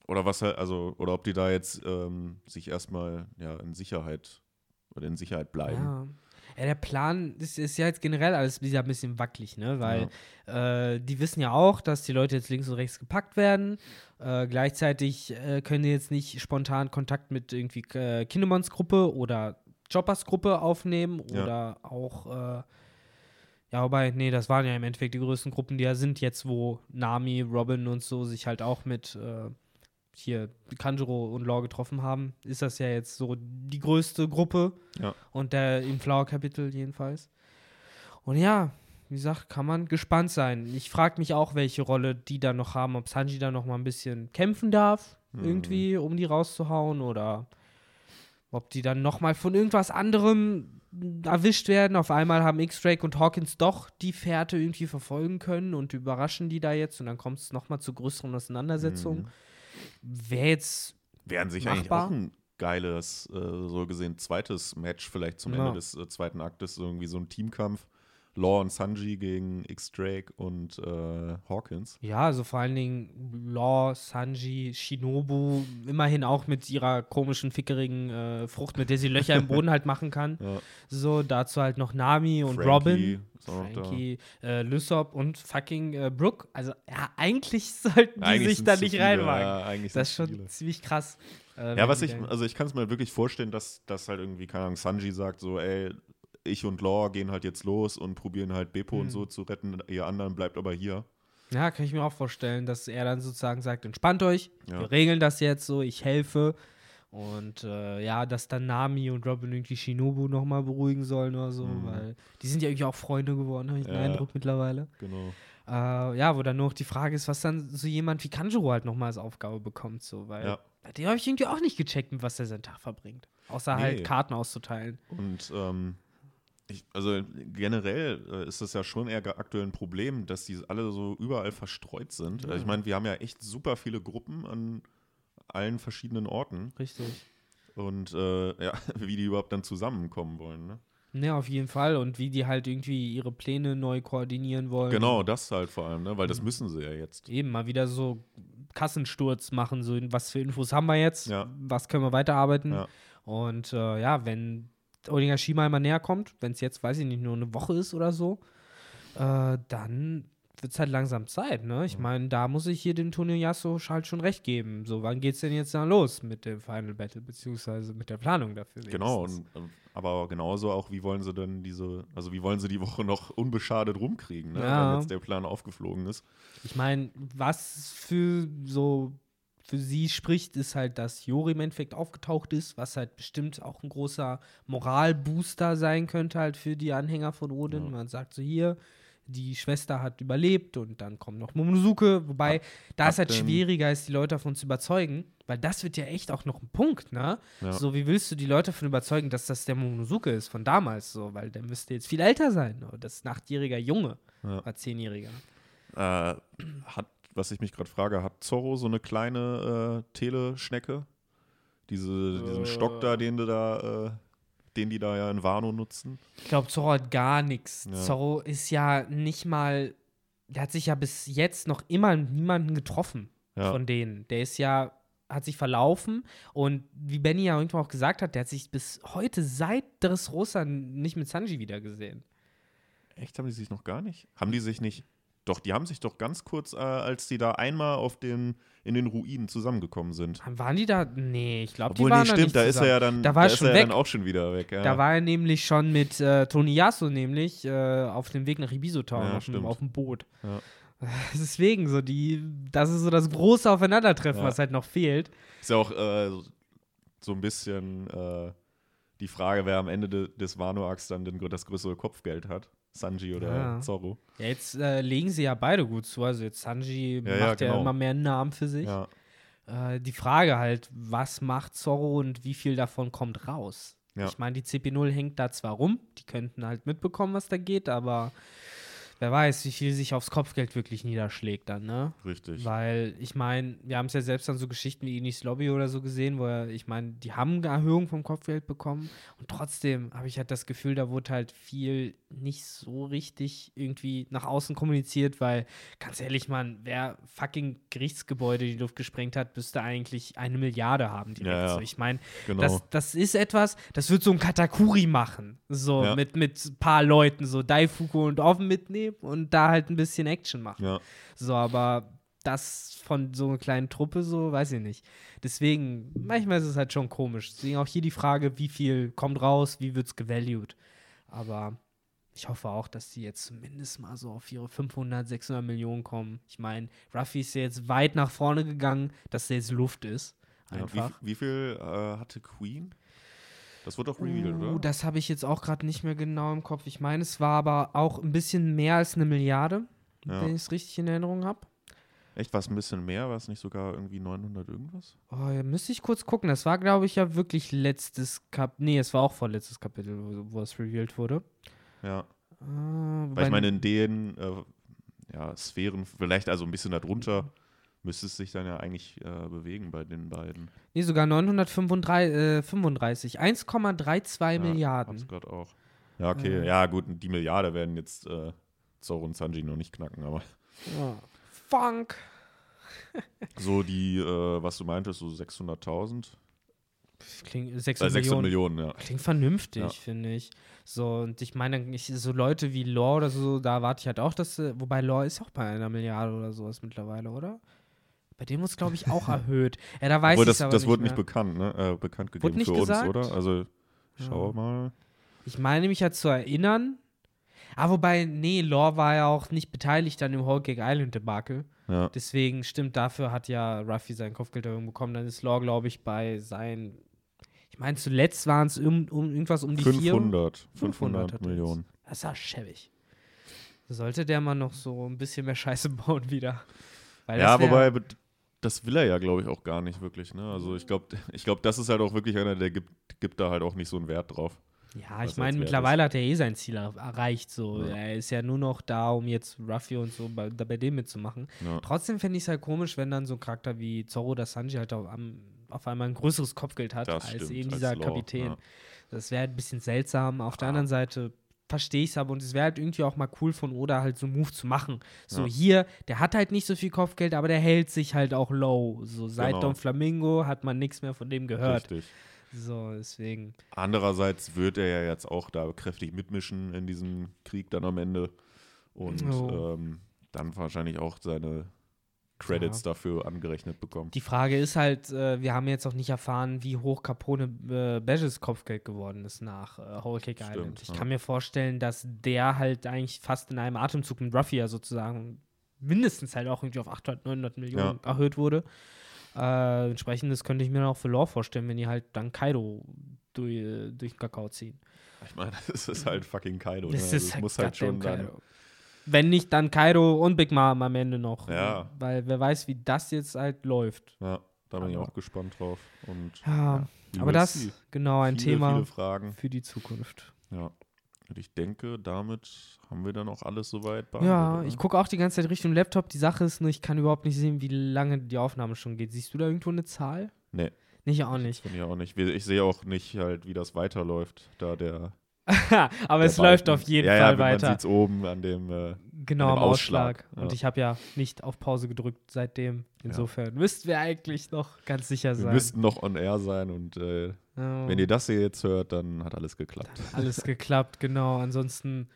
Oder was halt, also, oder ob die da jetzt ähm, sich erstmal ja, in Sicherheit oder in Sicherheit bleiben. Ja. ja, der Plan ist, ist ja jetzt generell alles wieder ein bisschen wackelig, ne? Weil äh, die wissen ja auch, dass die Leute jetzt links und rechts gepackt werden. Äh, gleichzeitig äh, können die jetzt nicht spontan Kontakt mit irgendwie äh, Kindemons Gruppe oder Joppers Gruppe aufnehmen Ja. oder auch äh, ja, wobei, nee, das waren ja im Endeffekt die größten Gruppen, die ja sind jetzt, wo Nami, Robin und so sich halt auch mit äh, hier Kanjuro und Law getroffen haben, ist das ja jetzt so die größte Gruppe. Ja. Und der im Flower-Kapitel jedenfalls. Und ja, wie gesagt, kann man gespannt sein. Ich frage mich auch, welche Rolle die da noch haben, ob Sanji da noch mal ein bisschen kämpfen darf, Mhm. irgendwie, um die rauszuhauen, oder ob die dann noch mal von irgendwas anderem erwischt werden. Auf einmal haben X-Drake und Hawkins doch die Fährte irgendwie verfolgen können und überraschen die da jetzt und dann kommt es noch mal zu größeren Auseinandersetzungen. Wäre jetzt Wären sich eigentlich Machbar. auch ein geiles, äh, so gesehen, zweites Match vielleicht zum Ja. Ende des äh, zweiten Aktes, irgendwie so ein Teamkampf. Law und Sanji gegen X-Drake und äh, Hawkins. Ja, also vor allen Dingen Law, Sanji, Shinobu, immerhin auch mit ihrer komischen, fickerigen äh, Frucht, mit der sie Löcher im Boden halt machen kann. Ja. So, dazu halt noch Nami und Frankie Robin. Frankie, äh, Lysop und fucking äh, Brooke. Also, ja, eigentlich sollten die Eigentlich sich da nicht viele, reinwagen. Ja, eigentlich das ist schon viele. ziemlich krass. äh, Ja, was ich, also ich kann es mir wirklich vorstellen, dass, dass halt irgendwie, keine Ahnung, Sanji sagt so, ey, ich und Law gehen halt jetzt los und probieren halt Beppo Hm. und so zu retten, ihr anderen bleibt aber hier. Ja, kann ich mir auch vorstellen, dass er dann sozusagen sagt, entspannt euch, Ja. wir regeln das jetzt so, ich helfe. Und äh, ja, dass dann Nami und Robin irgendwie Shinobu nochmal beruhigen sollen oder so, Mhm. weil die sind ja irgendwie auch Freunde geworden, habe ich den Ja. Eindruck mittlerweile. Genau. Äh, ja, wo dann nur noch die Frage ist, was dann so jemand wie Kanjuro halt nochmal als Aufgabe bekommt, so, weil Ja. dem habe ich irgendwie auch nicht gecheckt, mit was er seinen Tag verbringt. Außer Nee. halt Karten auszuteilen. Und ähm, ich, also generell äh, ist das ja schon eher aktuell ein Problem, dass die alle so überall verstreut sind. Also ich meine, wir haben ja echt super viele Gruppen an allen verschiedenen Orten Richtig. und äh, ja, wie die überhaupt dann zusammenkommen wollen. Ne? Ja, auf jeden Fall. Und wie die halt irgendwie ihre Pläne neu koordinieren wollen. Genau, das halt vor allem, ne? weil Mhm. das müssen sie ja jetzt. Eben mal wieder so Kassensturz machen, so was für Infos haben wir jetzt, Ja. was können wir weiterarbeiten. Ja. Und äh, ja, wenn Onigashima immer näher kommt, wenn es jetzt, weiß ich nicht, nur eine Woche ist oder so, äh, dann wird es halt langsam Zeit, ne? Ich meine, da muss ich hier dem Toniyasu halt schon recht geben. So, wann geht's denn jetzt dann los mit dem Final Battle, beziehungsweise mit der Planung dafür? Genau, wenigstens? und, ähm, aber genauso auch, wie wollen sie denn diese, also wie wollen sie die Woche noch unbeschadet rumkriegen, ne? Ja. wenn jetzt der Plan aufgeflogen ist. Ich meine, was für so für sie spricht, ist halt, dass Jori im Endeffekt aufgetaucht ist, was halt bestimmt auch ein großer Moralbooster sein könnte halt für die Anhänger von Odin. Ja. Man sagt so hier, die Schwester hat überlebt und dann kommt noch Momonosuke, wobei Hat- da ist halt schwieriger ist, die Leute davon zu überzeugen, weil das wird ja echt auch noch ein Punkt, ne? Ja. So, wie willst du die Leute davon überzeugen, dass das der Momonosuke ist von damals so, weil der müsste jetzt viel älter sein, ne? das ist ein achtjähriger Junge, Ja. oder zehnjähriger. Äh, hat, was ich mich gerade frage, hat Zorro so eine kleine äh, Teleschnecke? Diese, diesen. Stock da, den du da, äh, den die da ja in Wano nutzen? Ich glaube, Zorro hat gar nichts. Ja. Zorro ist ja nicht mal, der hat sich ja bis jetzt noch immer niemanden getroffen Ja. von denen. Der ist ja, hat sich verlaufen und wie Benny ja irgendwann auch gesagt hat, der hat sich bis heute seit Dressrosa nicht mit Sanji wieder gesehen. Echt, haben die sich noch gar nicht? Haben die sich nicht? Doch, die haben sich doch ganz kurz, äh, als die da einmal auf den, in den Ruinen zusammengekommen sind. Waren die da? Nee, ich glaube, die waren nee, da stimmt, nicht da ist er ja dann, Da war er ist schon er weg. dann auch schon wieder weg. Ja. Da war er nämlich schon mit äh, Toniyasu nämlich äh, auf dem Weg nach Ibiso Town Ja, auf, dem, auf dem Boot. Ja. Deswegen so die, das ist so das große Aufeinandertreffen, was halt noch fehlt. Ist ja auch äh, so ein bisschen äh, die Frage, wer am Ende de, des Wano-Arcs dann den, das größere Kopfgeld hat. Sanji oder Ja. Zorro. Ja, jetzt äh, legen sie ja beide gut zu. Also jetzt Sanji Ja, macht ja genau. immer mehr einen Namen für sich. Ja. Äh, die Frage halt, was macht Zorro und wie viel davon kommt raus? Ja. Ich meine, die CP0 hängt da zwar rum, die könnten halt mitbekommen, was da geht, aber wer weiß, wie viel sich aufs Kopfgeld wirklich niederschlägt dann, ne? Richtig. Weil, ich meine, wir haben es ja selbst an so Geschichten wie Inis Lobby oder so gesehen, wo er, ich meine, die haben eine Erhöhung vom Kopfgeld bekommen und trotzdem habe ich halt das Gefühl, da wurde halt viel nicht so richtig irgendwie nach außen kommuniziert, weil, ganz ehrlich, man, wer fucking Gerichtsgebäude in die Luft gesprengt hat, müsste eigentlich eine Milliarde haben direkt. Ja, ja. So, ich meine, Genau. das, das ist etwas, das wird so ein Katakuri machen. So Ja. mit, mit ein paar Leuten, so Daifuku und Offen mitnehmen und da halt ein bisschen Action machen. ja. So, aber das von so einer kleinen Truppe, so, weiß ich nicht. Deswegen, manchmal ist es halt schon komisch. Deswegen auch hier die Frage, wie viel kommt raus, wie wird es gevalued. Aber ich hoffe auch, dass die jetzt zumindest mal so auf ihre 500, 600 Millionen kommen. Ich meine, Ruffy ist ja jetzt weit nach vorne gegangen, dass der jetzt Luft ist. ja. Wie, Einfach. wie viel äh, hatte Queen? Das wurde doch revealed, Uh, oder? das habe ich jetzt auch gerade nicht mehr genau im Kopf. Ich meine, es war aber auch ein bisschen mehr als eine Milliarde, Ja. wenn ich es richtig in Erinnerung habe. Echt, war es ein bisschen mehr? War es nicht sogar irgendwie 900 irgendwas? Oh, ja, müsste ich kurz gucken. Das war, glaube ich, ja wirklich letztes Kapitel. Nee, es war auch vorletztes Kapitel, wo, wo es revealed wurde. Ja. Äh, Weil ich meine, in den äh, ja, Sphären, vielleicht also ein bisschen darunter, müsste es sich dann ja eigentlich äh, bewegen bei den beiden. nee, sogar 935, äh, 35. 1,32 Ja, Milliarden. Hab's gerade auch. Ja, okay. Ja, gut, die Milliarde werden jetzt äh, Zoro und Sanji noch nicht knacken, aber Ja. Funk. so die, äh, was du meintest, so 600.000. Klingt, Äh, 600 600 Millionen. Millionen, ja. Klingt vernünftig, Ja. finde ich. So, und ich meine, ich, so Leute wie Law oder so, da warte ich halt auch, dass, äh, wobei Law ist auch bei einer Milliarde oder sowas mittlerweile, oder? Bei dem wurde es, glaube ich, auch erhöht. Ja, da weiß ich das, aber das nicht wurde mehr. nicht bekannt, ne? Äh, bekannt gegeben nicht für gesagt? uns, oder? Also, schau Ja. mal. Ich meine mich halt zu erinnern. Ah, wobei, nee, Law war ja auch nicht beteiligt an dem Whole Cake Island Debakel. Ja. Deswegen stimmt, dafür hat ja Ruffy sein Kopfgelderhöhung bekommen. Dann ist Law, glaube ich, bei sein. Ich meine, zuletzt waren es um, um, irgendwas um die 500. 500 500 hat er Millionen. jetzt. Das ist ja schäbig. Sollte der mal noch so ein bisschen mehr Scheiße bauen wieder. Weil Ja, wobei, das will er ja, glaube ich, auch gar nicht wirklich. Ne? Also ich glaube, ich glaub, das ist halt auch wirklich einer, der gibt, gibt da halt auch nicht so einen Wert drauf. Ja, ich meine, mittlerweile hat er eh sein Ziel er- erreicht. So. Ja. Er ist ja nur noch da, um jetzt Ruffy und so bei, da bei dem mitzumachen. Ja. Trotzdem fände ich es halt komisch, wenn dann so ein Charakter wie Zorro oder Sanji halt auf, auf einmal ein größeres Kopfgeld hat, Das als stimmt, eben als dieser Law, Kapitän. ja. Das wäre halt ein bisschen seltsam. Auf der anderen Seite verstehe ich es aber und es wäre halt irgendwie auch mal cool von Oda halt so einen Move zu machen. So Ja. hier, der hat halt nicht so viel Kopfgeld, aber der hält sich halt auch low. So seit Genau. Don Flamingo hat man nichts mehr von dem gehört. Richtig. So, deswegen. Andererseits wird er ja jetzt auch da kräftig mitmischen in diesem Krieg dann am Ende. Und Oh. ähm, dann wahrscheinlich auch seine Credits dafür angerechnet bekommen. Die Frage ist halt, äh, wir haben jetzt auch nicht erfahren, wie hoch Capone äh, Beges Kopfgeld geworden ist nach äh, Whole Cake Stimmt, Island. Ich ja. kann mir vorstellen, dass der halt eigentlich fast in einem Atemzug mit Ruffy ja sozusagen mindestens halt auch irgendwie auf 800, 900 Millionen erhöht wurde. Äh, entsprechend, das könnte ich mir auch für Law vorstellen, wenn die halt dann Kaido durch, durch den Kakao ziehen. Ich meine, es ist halt fucking Kaido. Ne? Das Also ist halt muss halt schon dann. Wenn nicht, dann Kaido und Big Mom am Ende noch. Ja. Weil wer weiß, wie das jetzt halt läuft. Ja, da bin ich Aber- auch gespannt drauf. Und Ja, aber das, die? genau, ein viele, Thema Viele für die Zukunft. Ja. Und ich denke, damit haben wir dann auch alles soweit Ja, behandelt, ich oder? gucke auch die ganze Zeit Richtung Laptop. Die Sache ist nur, ich kann überhaupt nicht sehen, wie lange die Aufnahme schon geht. Siehst du da irgendwo eine Zahl? Nee. Nicht auch nicht. Ich auch nicht. Ich sehe auch nicht halt, wie das weiterläuft. Da der. Aber es läuft Balken. auf jeden ja, Fall ja, Man weiter. sieht es oben an dem. Äh, Genau, an am dem Ausschlag. Ausschlag, Und ja. ich habe ja nicht auf Pause gedrückt seitdem. Insofern müssten wir eigentlich noch ganz sicher wir sein. müssten noch on air sein und äh, Ja. wenn ihr das hier jetzt hört, dann hat alles geklappt. alles geklappt, genau. Ansonsten,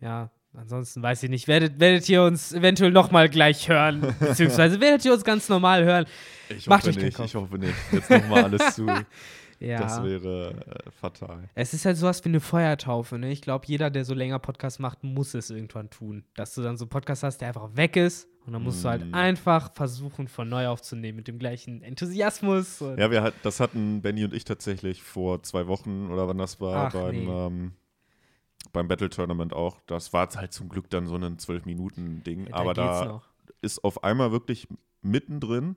ja, ansonsten weiß ich nicht. Werdet, werdet ihr uns eventuell nochmal gleich hören, beziehungsweise werdet ihr uns ganz normal hören? Ich Macht hoffe euch nicht, ich hoffe nicht. Jetzt nochmal alles zu. Ja. Das wäre äh, fatal. Es ist halt sowas wie eine Feuertaufe, ne? Ich glaube, jeder, der so länger Podcast macht, muss es irgendwann tun. Dass du dann so einen Podcast hast, der einfach weg ist und dann musst du halt Mm. einfach versuchen, von neu aufzunehmen mit dem gleichen Enthusiasmus. Ja, wir hat, das hatten Benny und ich tatsächlich vor zwei Wochen oder wann das war, Ach, beim, nee. ähm, beim Battle Tournament auch. Das war halt zum Glück dann so ein 12-Minuten-Ding. da aber da noch. ist auf einmal wirklich mittendrin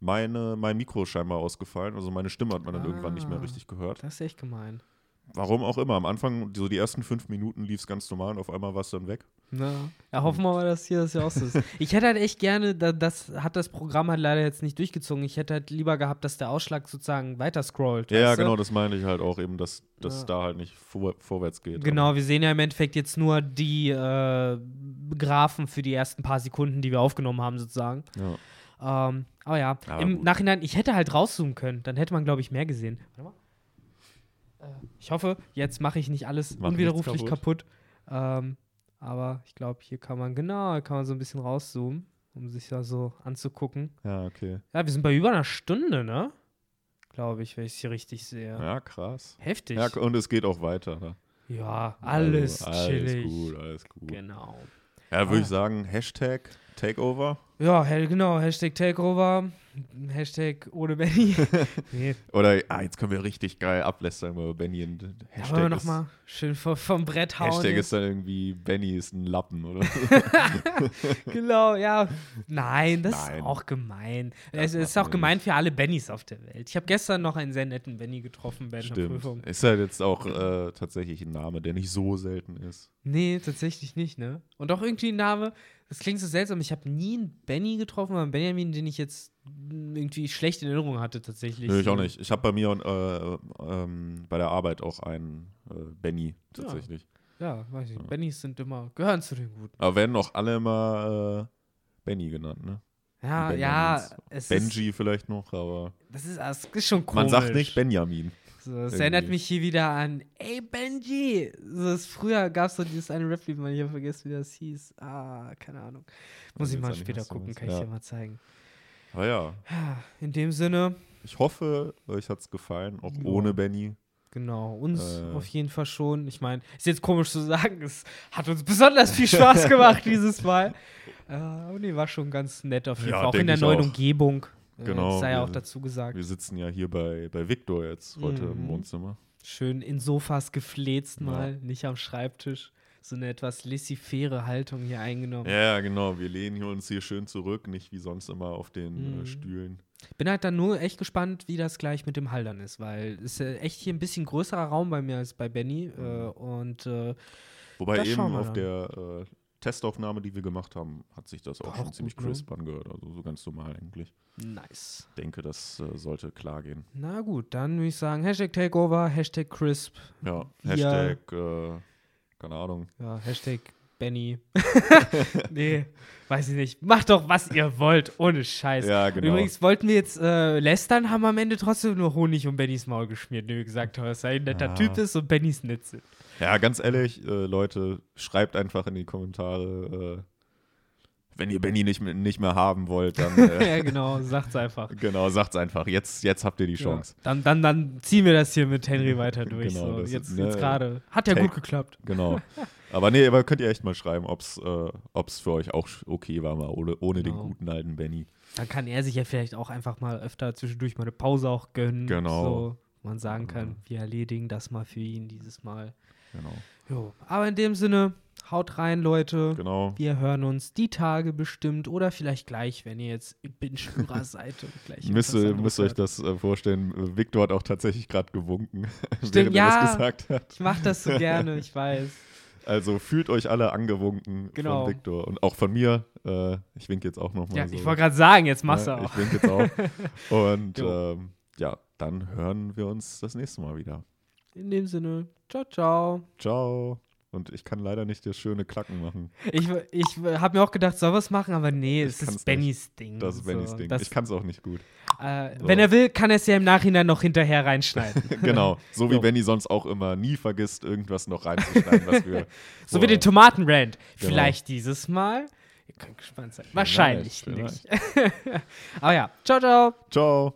meine, mein Mikro scheinbar ausgefallen. Also meine Stimme hat man dann irgendwann nicht mehr Ah. richtig gehört. Das ist echt gemein. Warum auch immer. Am Anfang, so die ersten fünf Minuten lief es ganz normal und auf einmal war es dann weg. Na, ja, hoffen wir mal, dass hier das ja auch so ist. Ich hätte halt echt gerne, da, das hat das Programm halt leider jetzt nicht durchgezogen. Ich hätte halt lieber gehabt, dass der Ausschlag sozusagen weiter scrollt. Ja, ja, genau, das meine ich halt auch eben, dass das Ja. da halt nicht vor, vorwärts geht. Genau, wir sehen ja im Endeffekt jetzt nur die äh, Graphen für die ersten paar Sekunden, die wir aufgenommen haben, sozusagen. Ja. Ähm, aber ja, Aber im gut. Nachhinein, ich hätte halt rauszoomen können. Dann hätte man, glaube ich, mehr gesehen. Warte mal. Äh, ich hoffe, jetzt mache ich nicht alles Mach unwiderruflich nichts kaputt. Ähm, aber ich glaube, hier kann man, genau, kann man so ein bisschen rauszoomen, um sich da so anzugucken. ja, okay. Ja, wir sind bei über einer Stunde, ne? Glaube ich, wenn ich es hier richtig sehe. Ja, krass. Heftig. Ja, und es geht auch weiter. Ne? Ja, alles also, chillig. Alles gut, alles gut. Genau. Ja, würde Ah. ich sagen, Hashtag Takeover. Ja, genau, Hashtag Takeover, Hashtag ohne Benny. nee, Oder, ah, jetzt können wir richtig geil ablästern über Benny. Und Hashtag wollen wir ist- nochmal schön vom, vom Brett hauen. Hashtag ist dann irgendwie, Benny ist ein Lappen, oder? genau, ja. Nein, das Nein. ist auch gemein. Das es ist auch gemein nicht. für alle Bennys auf der Welt. Ich habe gestern noch einen sehr netten Benny getroffen bei einer Stimmt. Prüfung. Ist halt jetzt auch äh, tatsächlich ein Name, der nicht so selten ist. Nee, tatsächlich nicht, ne? Und auch irgendwie ein Name, das klingt so seltsam. Ich habe nie einen Benny getroffen, aber einen Benjamin, den ich jetzt irgendwie schlecht in Erinnerung hatte, tatsächlich. Nö, ich auch nicht. Ich habe bei mir äh, ähm, bei der Arbeit auch einen äh, Benny tatsächlich. Ja, weiß ich. Ja. Bennys sind immer, gehören zu den Guten. Aber werden auch alle immer äh, Benny genannt, ne? Ja, ja, Benji vielleicht noch, aber das ist, das ist schon komisch. man sagt nicht Benjamin. So, das irgendwie. erinnert mich hier wieder an, ey Benji. So, das, früher gab es so dieses eine Rap-Lied, man ich habe vergessen, wie das hieß. Ah, keine Ahnung. Muss ich mal später gucken, kann ich Ja. dir mal zeigen. Aber ja, In dem Sinne, ich hoffe, euch hat's gefallen, auch Ja. ohne Benny. genau, uns Äh. auf jeden Fall schon. Ich meine, ist jetzt komisch zu sagen, es hat uns besonders viel Spaß gemacht dieses Mal. Äh, aber nee, war schon ganz nett auf jeden Ja, Fall. Auch in der ich neuen auch. Umgebung. Äh, Genau, Das sei ja wir- auch dazu gesagt. Wir sitzen ja hier bei, bei Victor jetzt heute Mhm. im Wohnzimmer. Schön in Sofas gefläzt Ja. mal, nicht am Schreibtisch. So eine etwas laissez-faire Haltung hier eingenommen. Ja, genau. Wir lehnen hier uns hier schön zurück, nicht wie sonst immer auf den Mhm. äh, Stühlen. Bin halt dann nur echt gespannt, wie das gleich mit dem Haldern ist, weil es ist ja echt hier ein bisschen größerer Raum bei mir als bei Benny. Mhm. Äh, und äh, Wobei eben auf dann. der äh, Testaufnahme, die wir gemacht haben, hat sich das auch, Auch schon gut, ziemlich ne? crisp angehört. Also so ganz normal eigentlich. nice. denke, das äh, sollte klar gehen. Na gut, dann würde ich sagen, Hashtag Takeover, Hashtag Crisp, Ja, Ja. Hashtag, äh, keine Ahnung. ja, Hashtag Benny. nee, weiß ich nicht. Macht doch, was ihr wollt, ohne Scheiß. Ja, genau. Übrigens wollten wir jetzt äh, lästern, haben am Ende trotzdem nur Honig um Bennys Maul geschmiert, wie wir gesagt haben, dass er ein netter Ja. Typ ist und Bennys nett sind. Ja, ganz ehrlich, äh, Leute, schreibt einfach in die Kommentare, äh, wenn ihr Benny nicht, mehr- nicht mehr haben wollt, dann äh, ja, genau, sagt's einfach. genau, sagt's einfach. Jetzt, jetzt habt ihr die Chance. Ja. Dann, dann, dann ziehen wir das hier mit Henry weiter durch. Genau, so. Jetzt, ne, jetzt gerade. Hat ja Take- gut geklappt. Genau. Aber nee, aber könnt ihr echt mal schreiben, ob's, äh, ob's für euch auch okay war, mal ohne, ohne den Genau. guten alten Benny. Dann kann er sich ja vielleicht auch einfach mal öfter zwischendurch mal eine Pause auch gönnen. Genau. So, wo man sagen kann, wir erledigen das mal für ihn dieses Mal. Genau. Jo. Aber in dem Sinne, haut rein, Leute. Genau. Wir hören uns die Tage bestimmt oder vielleicht gleich, wenn ihr jetzt Binge-Hörer seid und gleich. Müsst, müsst euch das äh, vorstellen. Victor hat auch tatsächlich gerade gewunken, Stimmt, während er ja. das gesagt hat. Ich mach das so gerne, ich weiß. Also fühlt euch alle angewunken Genau. von Victor und auch von mir. Äh, ich winke jetzt auch nochmal. Ja, so. ich wollte gerade sagen, jetzt machst du Ja, auch. Ich winke jetzt auch. Und ähm, ja, dann hören wir uns das nächste Mal wieder. In dem Sinne, ciao, ciao. Ciao. Und ich kann leider nicht das schöne Klacken machen. Ich, ich habe mir auch gedacht, soll was machen, aber nee, Ich es ist Bennys Ding. Das ist Bennys so. Ding. Ich kann es auch nicht gut. äh, So. Wenn er will, kann er es ja im Nachhinein noch hinterher reinschneiden. genau. So wie Jo. Benny sonst auch immer nie vergisst, irgendwas noch reinzuschneiden, was wir. so wie den Tomatenrand. Genau. Vielleicht dieses Mal. Ihr könnt gespannt sein. Wahrscheinlich Vielleicht, nicht. aber ja, ciao, ciao. Ciao.